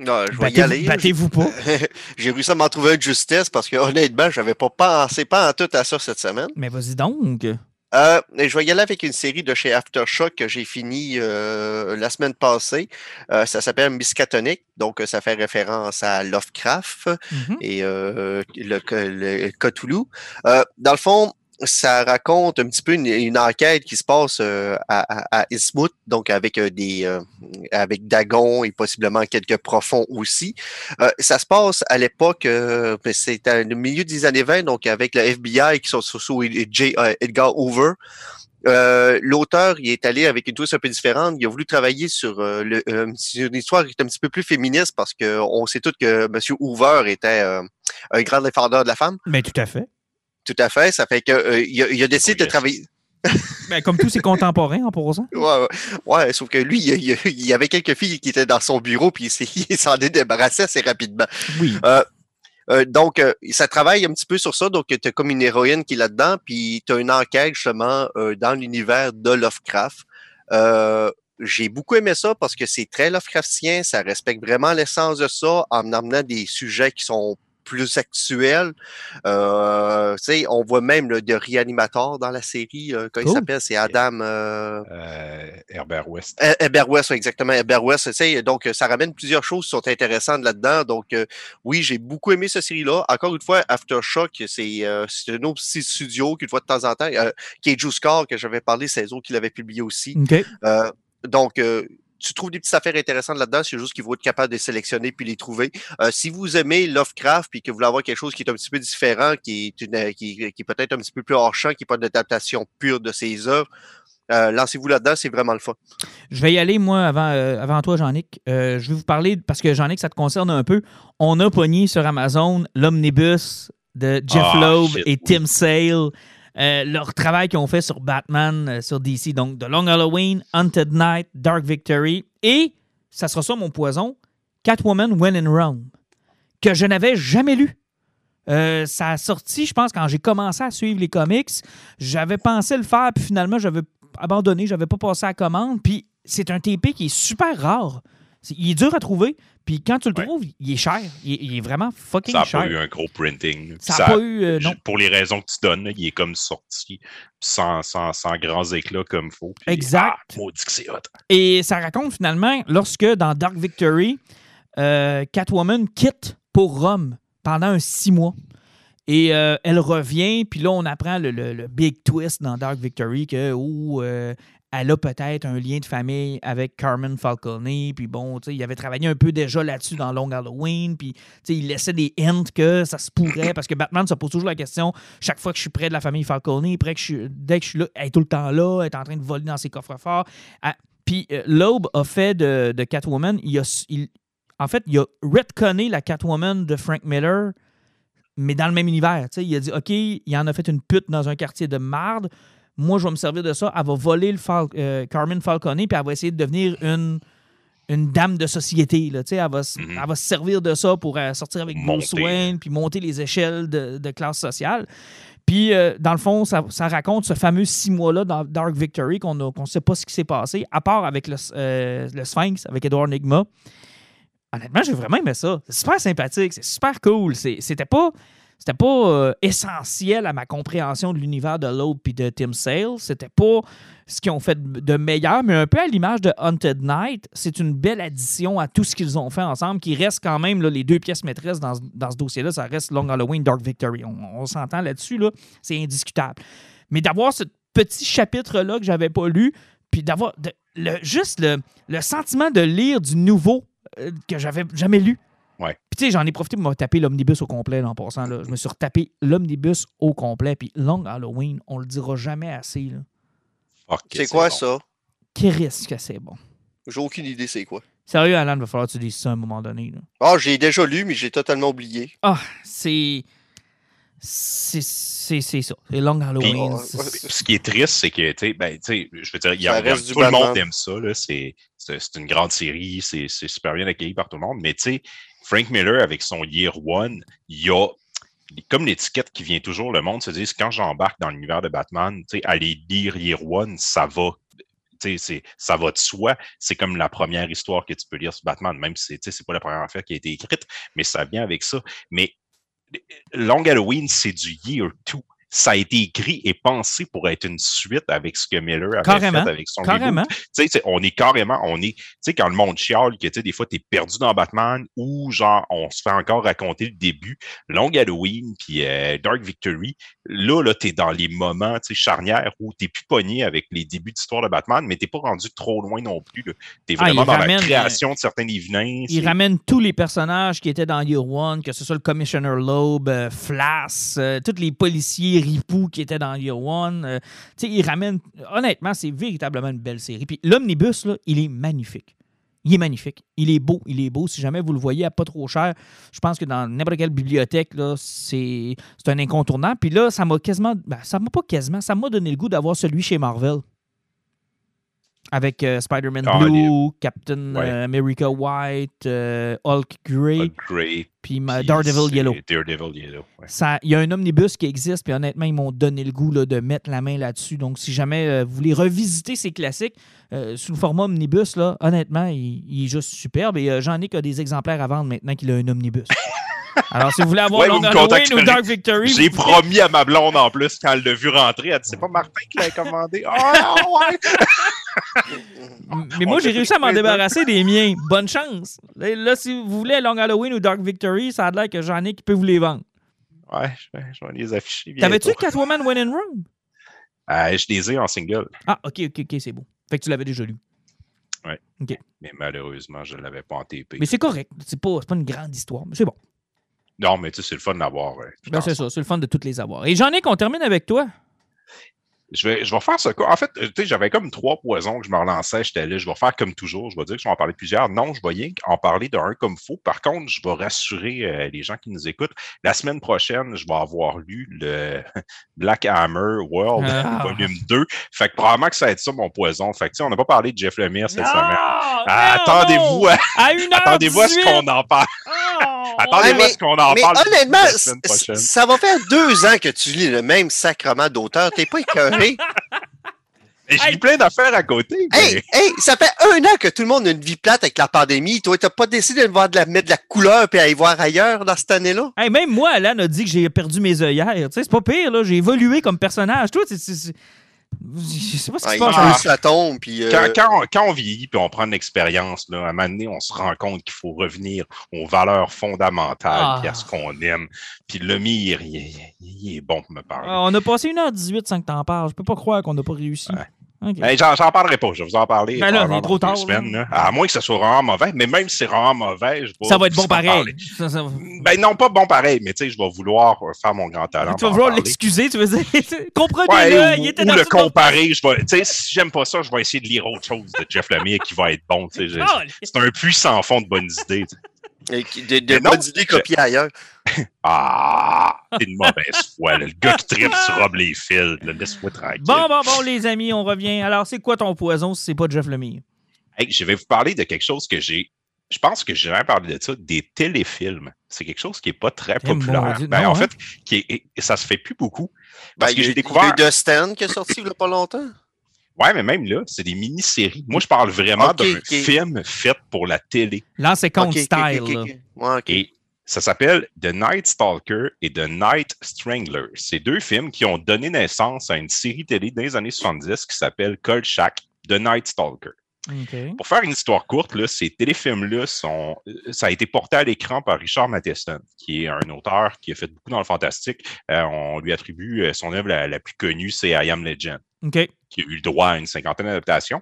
Non, je vais y aller. battez-vous pas. J'ai réussi à m'en trouver un de justesse parce que honnêtement, j'avais pas pensé pas en tout à ça cette semaine. Mais vas-y donc. Euh, et je vais y aller avec une série de chez Aftershock que j'ai fini euh, la semaine passée. Euh, ça s'appelle Miskatonic, donc euh, ça fait référence à Lovecraft Mhm. et euh, le, le Cthulhu. Euh, dans le fond, ça raconte un petit peu une, enquête qui se passe euh, à, à, donc avec euh, des euh, avec Dagon et possiblement quelques profonds aussi. Ça se passe à l'époque, mais c'est le milieu des années 20, donc avec le FBI qui sont sous, J. Edgar Hoover. L'auteur il est allé avec une twist un peu différente. Il a voulu travailler sur, une histoire qui est un petit peu plus féministe parce que on sait tous que M. Hoover était un grand défendeur de la femme. Ben, tout à fait. Tout à fait. Ça fait que euh, il, a, décidé de Oui, travailler. Ben, comme tous ses contemporains en posant. Ouais, ouais, ouais, sauf que lui, il, y a- il y avait quelques filles qui étaient dans son bureau, puis il s'en est débarrassé assez rapidement. Oui. Euh, donc, euh, ça travaille un petit peu sur ça. Donc, tu as comme une héroïne qui est là-dedans, puis tu as une enquête justement dans l'univers de Lovecraft. J'ai beaucoup aimé ça parce que c'est très Lovecraftien, ça respecte vraiment l'essence de ça en amenant des sujets qui sont plus actuels. Euh, on voit même le de réanimateur dans la série. Euh, comment il s'appelle? C'est Adam... euh, Euh, Herbert West. Herbert West, exactement. Herbert West, donc ça ramène plusieurs choses qui sont intéressantes là-dedans. Donc, oui, j'ai beaucoup aimé cette série-là. Encore une fois, Aftershock, c'est c'est un autre petit studio qu'une fois de temps en temps, qui est Juice Car, que j'avais parlé, c'est eux qui l'avaient publié aussi. Donc, tu trouves des petites affaires intéressantes là-dedans, c'est juste qu'il faut être capable de les sélectionner puis les trouver. Euh, si vous aimez Lovecraft puis que vous voulez avoir quelque chose qui est un petit peu différent, qui est, une, qui, qui est peut-être un petit peu plus hors champ, qui n'est pas une adaptation pure de ses œuvres, euh, lancez-vous là-dedans, c'est vraiment le fun. Je vais y aller, moi, avant, euh, avant toi, Jean-Nic. Euh, je vais vous parler, parce que Jean-Nic, ça te concerne un peu. On a pogné sur Amazon l'omnibus de Jeff Ah, Loeb shit, et Tim Sale. Euh, leur travail qu'ils ont fait sur Batman, euh, sur DC. Donc, The Long Halloween, Haunted Night, Dark Victory. Et, ça sera ça mon poison, Catwoman When in Rome, que je n'avais jamais lu. Euh, ça a sorti, je pense, quand j'ai commencé à suivre les comics. J'avais pensé le faire, puis finalement, j'avais abandonné, j'avais pas passé à la commande. Puis c'est un TP qui est super rare. Il est dur à trouver, puis quand tu le Ouais. trouves, il est cher. Il est, il est vraiment fucking Ça n'a cher. pas eu un gros printing. Ça n'a pas eu. euh, non. Pour les raisons que tu donnes, là, il est comme sorti sans, sans, sans grands éclats comme il faut. Puis, Exact. Ah, maudit que c'est hot. Et ça raconte finalement lorsque dans Dark Victory, euh, Catwoman quitte pour Rome pendant un six mois. Et euh, elle revient, puis là, on apprend le, le- le big twist dans Dark Victory que où, euh, elle a peut-être un lien de famille avec Carmen Falcone. Puis bon, il avait travaillé un peu déjà là-dessus dans Long Halloween. Puis il laissait des hints que ça se pourrait. Parce que Batman se pose toujours la question chaque fois que je suis près de la famille Falcone, près que je dès que je suis là, elle est tout le temps là, elle est en train de voler dans ses coffres forts. Elle- puis euh, Loeb a fait de, Catwoman, il a, en fait, il a retconné la Catwoman de Frank Miller, mais dans le même univers. Il a dit, OK, il en a fait une pute dans un quartier de marde. Moi, je vais me servir de ça. Elle va voler le Fal- euh, Carmen Falcone, puis elle va essayer de devenir une, une dame de société. Là, elle, va, Mhm. elle va se servir de ça pour euh, sortir avec Bruce. Wayne, puis monter les échelles de, de classe sociale. Puis, euh, dans le fond, ça, ça raconte ce fameux six mois-là dans Dark Victory qu'on ne sait pas ce qui s'est passé, à part avec le, le Sphinx, avec Edward Nigma. Honnêtement, j'ai vraiment aimé ça. C'est super sympathique, c'est super cool. C'était pas, c'était pas euh, essentiel à ma compréhension de l'univers de Loeb puis de Tim Sale. C'était pas ce qu'ils ont fait de meilleur, mais un peu à l'image de Haunted Night, c'est une belle addition à tout ce qu'ils ont fait ensemble, qui reste quand même les deux pièces maîtresses dans, dans ce dossier-là. Ça reste Long Halloween, Dark Victory. On, s'entend là-dessus, là, c'est indiscutable. Mais d'avoir ce petit chapitre-là que j'avais pas lu, puis d'avoir le, juste le, le sentiment de lire du nouveau euh, que j'avais jamais lu. Ouais. Puis tu sais, j'en ai profité pour me taper l'omnibus au complet là, en passant. Là. Je me suis retapé l'omnibus au complet. Puis Long Halloween, on le dira jamais assez. Là. C'est quoi bon. ça? Qu'est-ce que c'est bon? J'ai aucune idée c'est quoi. Sérieux, Alan, va falloir que tu dises ça à un moment donné. là. Ah, j'ai déjà lu, mais j'ai totalement oublié. Ah, c'est. C'est c'est- c'est ça. C'est Long Halloween. Puis- c'est- Ce qui est triste, c'est que, tu sais, ben, tu sais, je veux dire, il y a- tout le monde aime ça, là, c'est c'est- c'est une grande série, c'est c'est super bien accueilli par tout le monde, mais tu sais, Frank Miller, avec son Year One, il y a, comme l'étiquette qui vient toujours, le monde se dit, quand j'embarque dans l'univers de Batman, aller lire Year One, ça va. ça va de soi. C'est comme la première histoire que tu peux lire sur Batman, même si c'est pas la première affaire qui a été écrite, mais ça vient avec ça. Mais Long Halloween, c'est du Year 2. Ça a été écrit et pensé pour être une suite avec ce que Miller avait Carrément. fait avec son Carrément. Tu sais, on est carrément, on est, tu sais, quand le monde chiale, que tu sais, des fois, t'es perdu dans Batman ou genre, on se fait encore raconter le début, Long Halloween puis euh, Dark Victory, là, là, t'es dans les moments, tu sais, charnières où t'es plus pogné avec les débuts d'histoire de Batman, mais t'es pas rendu trop loin non plus. T'es Ah, vraiment dans ramène, la création de certains événements. Il ramène tous les personnages qui étaient dans Year One, que ce soit le Commissioner Loeb, euh, euh, tous les policiers ripoux qui étaient dans Year One. euh, tu sais, il ramène. Honnêtement, c'est véritablement une belle série. Puis l'omnibus, là, il est magnifique. Il est magnifique. Il est beau. Il est beau. Si jamais vous le voyez à pas trop cher, je pense que dans n'importe quelle bibliothèque, là, c'est c'est un incontournable. Puis là, ça m'a quasiment. ben, ça m'a pas quasiment. Ça m'a donné le goût d'avoir celui chez Marvel. Avec euh, Spider-Man Ah, Blue, Captain Ouais. euh, America White, euh, Hulk Grey, puis Daredevil Yellow. Daredevil Yellow, ouais. Il y a un omnibus qui existe, puis honnêtement, ils m'ont donné le goût là, de mettre la main là-dessus. Donc, si jamais vous voulez revisiter ces classiques sous le format omnibus, là, honnêtement, il, il est juste superbe. Et euh, Jean-Nic a des exemplaires à vendre maintenant qu'il a un omnibus. Alors, si vous voulez avoir Ouais, Long Halloween ou. Dark Victory, J'ai vous promis à ma blonde en plus quand elle l'a vu rentrer, elle dit c'est pas Martin qui l'a commandé. Ah ouais! Mais moi, j'ai réussi à m'en deux. débarrasser des miens. Bonne chance. Là, là, si vous voulez Long Halloween ou Dark Victory, ça a l'air que Jean-Nic peut vous les vendre. Ouais, je vais, je vais les afficher. T'avais-tu. Catwoman When in Rome? Euh, je les ai en single. Ah, ok, ok, ok, c'est beau. Fait que tu l'avais déjà lu. Mais malheureusement, je ne l'avais pas en TP. Mais c'est correct. C'est pas, c'est pas une grande histoire, mais c'est bon. Non, mais tu sais, c'est le fun d'avoir. euh, Ben, c'est ça, c'est le fun de toutes les avoir. Et Jean-Nic, on termine avec toi. Je vais, je vais faire ce cas. En fait, euh, tu sais, j'avais comme trois poisons que je me relançais. J'étais là, je vais faire comme toujours. Je vais dire que je vais en parler plusieurs. Non, je vais rien en parler d'un comme faux. Par contre, je vais rassurer euh, les gens qui nous écoutent. La semaine prochaine, je vais avoir lu le Black Hammer World, Ah. volume 2. Fait que probablement que ça va être ça, mon poison. Fait que, tu sais, on n'a pas parlé de Jeff Lemire cette semaine. Ah, Ah, non, attendez-vous à, attendez-vous à ce 18. qu'on en parle. À ce qu'on en Mais parle. honnêtement, la semaine prochaine. ça va faire deux ans que tu lis le même sacrement d'auteur. T'es pas écœuré? Et J'ai Hey. plein d'affaires à côté. hey, mais- hey, ça fait un an que tout le monde a une vie plate avec la pandémie. Toi, t'as pas décidé de, voir de la, mettre de la couleur puis aller voir ailleurs dans cette année-là? Hey, même moi, Alan a dit que j'ai perdu mes œillères. Tu sais, c'est pas pire, là. J'ai évolué comme personnage. Toi, c'est. Je sais pas ce qui Ah, se passe. Ah. ça tombe, puis... euh, Quand, quand on, quand on vieillit puis on prend de l'expérience, là, à un moment donné, on se rend compte qu'il faut revenir aux valeurs fondamentales Ah. puis à ce qu'on aime. Puis le mire, il, est- il est bon pour me parler. Ah, on a passé 1h18 sans que t'en parles. Je peux pas croire qu'on n'a pas réussi. Ouais. Hey, J'en parlerai pas, je vais vous en parler. Ben là, trop tard, semaines, là. là. À moins que ce soit vraiment mauvais, mais même si c'est vraiment mauvais, je vais ça va être bon pareil. Ça, ça Ben non, pas bon pareil, mais tu sais, je vais vouloir faire mon grand talent. Tu vas vouloir l'excuser, tu veux dire? Comprenez-le, Ouais, il était ou dans le comparer, je vais, tu sais, si j'aime pas ça, je vais essayer de lire autre chose de Jeff Lemire qui va être bon, tu sais. je- Ah, C'est un puissant fond de bonnes idées. et de de bonnes idées copiées ailleurs. Ah, t'es de mauvaise foi, là. le gars qui tripe sur Rob Liefeld, là, laisse-moi tranquille. Bon, bon, bon, les amis, on revient. Alors, c'est quoi ton poison si c'est pas Jeff Lemire? Hey, je vais vous parler de quelque chose que j'ai. Je pense que j'ai jamais parlé de ça, des téléfilms. C'est quelque chose qui n'est pas très Eh, populaire. Ben, non, en hein? fait, qui est- et ça se fait plus beaucoup. Ben, Parce que j'ai il y a découvert. eu The Stand qui est sorti il y a pas longtemps. Ouais, mais même là, c'est des mini-séries. Moi, je parle vraiment d'un film fait pour la télé. Là, c'est compte Ok, ok, style. là. Ouais. Et ça s'appelle The Night Stalker et The Night Strangler. C'est deux films qui ont donné naissance à une série télé des années 70 qui s'appelle Kolchak, The Night Stalker. Pour faire une histoire courte, là, ces téléfilms-là sont. euh, Ça a été porté à l'écran par Richard Matheson, qui est un auteur qui a fait beaucoup dans le fantastique. Euh, on lui attribue euh, son œuvre la, la plus connue, c'est I Am Legend qui a eu le droit à une cinquantaine d'adaptations.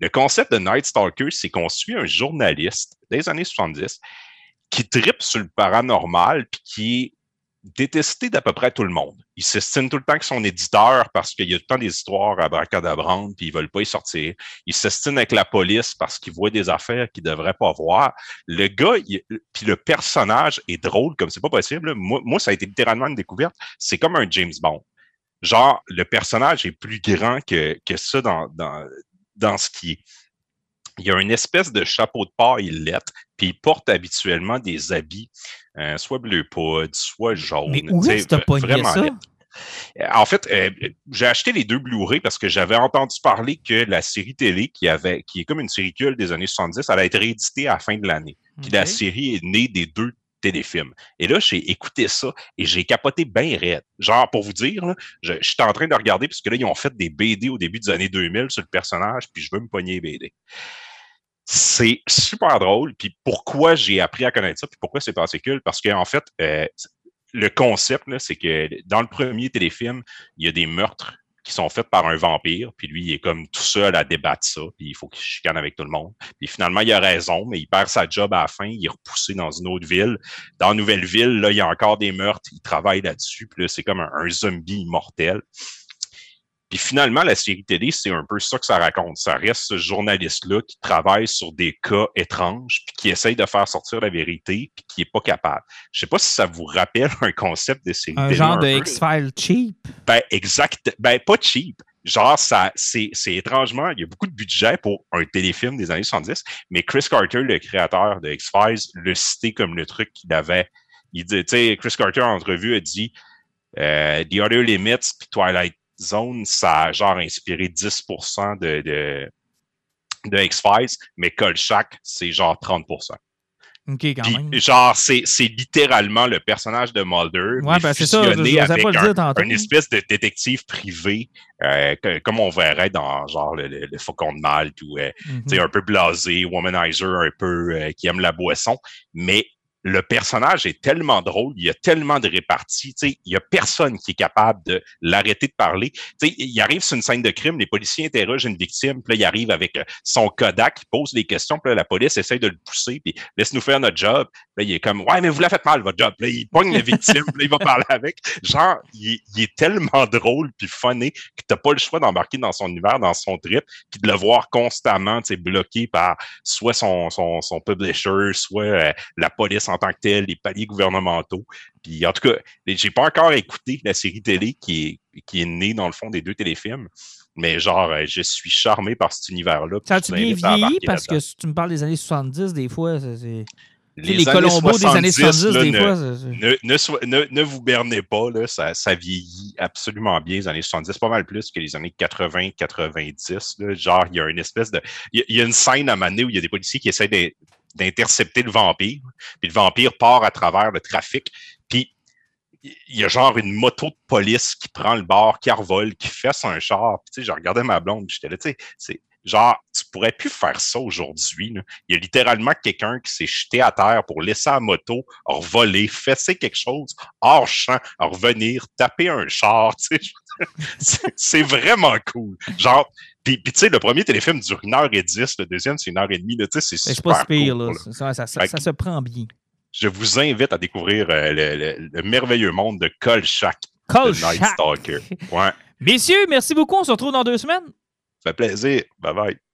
Le concept de Night Stalker, c'est qu'on suit un journaliste des années 70 qui tripe sur le paranormal puis qui est détesté d'à peu près tout le monde. Il s'estime tout le temps que son éditeur parce qu'il y a tout le temps des histoires à bracadabrande puis ils veulent pas y sortir. Il s'estime avec la police parce qu'il voit des affaires qu'il devrait pas voir. Le gars, puis le personnage est drôle comme c'est pas possible. Moi, ça a été littéralement une découverte. C'est comme un James Bond genre, le personnage est plus grand que, que ça dans, dans, dans ce qui. Il y a une espèce de chapeau de paille lettre, puis il porte habituellement des habits, euh, soit bleu poudre, soit jaune. Mais où tu est-ce que pogné vraiment ça? lettre. Euh, En fait, euh, j'ai acheté les deux Blu-ray parce que j'avais entendu parler que la série télé, qui, avait, qui est comme une série culte des années 70, elle a été rééditée à la fin de l'année. Puis la série est née des deux téléfilms. Et là, j'ai écouté ça et j'ai capoté bien raide. Genre, pour vous dire, je, suis en train de regarder parce que là, ils ont fait des BD au début des années 2000 sur le personnage, puis je veux me pogner les BD. C'est super drôle. Puis pourquoi j'ai appris à connaître ça, puis pourquoi c'est passé culte? Parce qu'en fait, euh, le concept, c'est que dans le premier téléfilm, il y a des meurtres qui sont faits par un vampire, puis lui, il est comme tout seul à débattre ça, puis il faut qu'il chicane avec tout le monde. Puis finalement, il a raison, mais il perd sa job à la fin, il est repoussé dans une autre ville. Dans une nouvelle ville, là, il y a encore des meurtres, il travaille là-dessus, puis là, c'est comme un, un zombie immortel. Puis finalement, la série télé, c'est un peu ça que ça raconte. Ça reste ce journaliste-là qui travaille sur des cas étranges, puis qui essaye de faire sortir la vérité, puis qui est pas capable. Je sais pas si ça vous rappelle un concept de série Un télé. genre de peu. X-Files cheap? Ben, exact. Ben, pas cheap. Genre, ça, c'est, c'est étrangement, il y a beaucoup de budget pour un téléfilm des années 70, mais Chris Carter, le créateur de X-Files, le citait comme le truc qu'il avait. Il dit, tu sais, Chris Carter, en entrevue, a dit, euh, The Other Limits puis Twilight Zone, ça a genre inspiré 10% de, de, de X-Files, mais Kolchak, c'est genre 30%. OK, quand Puis, même. genre, c'est, c'est littéralement le personnage de Mulder, Ouais, ben c'est ça. Je avec pas le un, dire tantôt. une espèce de détective privé, euh, que- comme on verrait dans genre le, le- le Faucon de Malte ou euh, Mhm. un peu blasé, womanizer, un peu euh, qui aime la boisson. Mais le personnage est tellement drôle, il y a tellement de réparties, il y a personne qui est capable de l'arrêter de parler. Tu sais, il arrive sur une scène de crime, les policiers interrogent une victime, puis là, il arrive avec euh, son Kodak, il pose des questions, puis là, la police essaie de le pousser, puis laisse-nous faire notre job. Là, il est comme, ouais, mais vous la faites mal, votre job. Là, il pogne la victime, puis là, il va parler avec. Genre, il, est tellement drôle, puis funny, que t'as pas le choix d'embarquer dans son univers, dans son trip, puis de le voir constamment, bloqué par soit son, son, son publisher, soit euh, la police en tant que telle, les paliers gouvernementaux. Puis en tout cas, j'ai pas encore écouté la série télé qui est, qui est née dans le fond des deux téléfilms. Mais genre, euh, je suis charmé par cet univers-là. Ça a-tu bien vieilli? Parce que si tu me parles des années 70, des fois, c'est les, Colombos des années 70, des ne, fois. Ne, ne, vous bernez pas, là, ça, ça, vieillit absolument bien, les années 70, pas mal plus que les années 80-90. Genre, il y a une espèce de. Il y a, une scène à Mané où il y a des policiers qui essaient d'intercepter le vampire, puis le vampire part à travers le trafic, puis il y a genre une moto de police qui prend le bord, qui revole, qui fait un char. Puis, tu sais, je regardais ma blonde, j'étais là, tu sais, Genre, tu pourrais plus faire ça aujourd'hui. Il y a littéralement quelqu'un qui s'est jeté à terre pour laisser la moto revoler, fesser quelque chose hors champ, revenir, taper un char. c'est vraiment cool. Genre, puis, tu sais, le premier téléfilm dure une heure et dix, le deuxième, c'est une heure et demie. C'est super pas pire, là. Ça, se prend bien. Je vous invite à découvrir euh, le, merveilleux monde de Kolchak. Kolchak. Night Stalker. Ouais. Messieurs, merci beaucoup. On se retrouve dans deux semaines fait plaisir. Bye bye.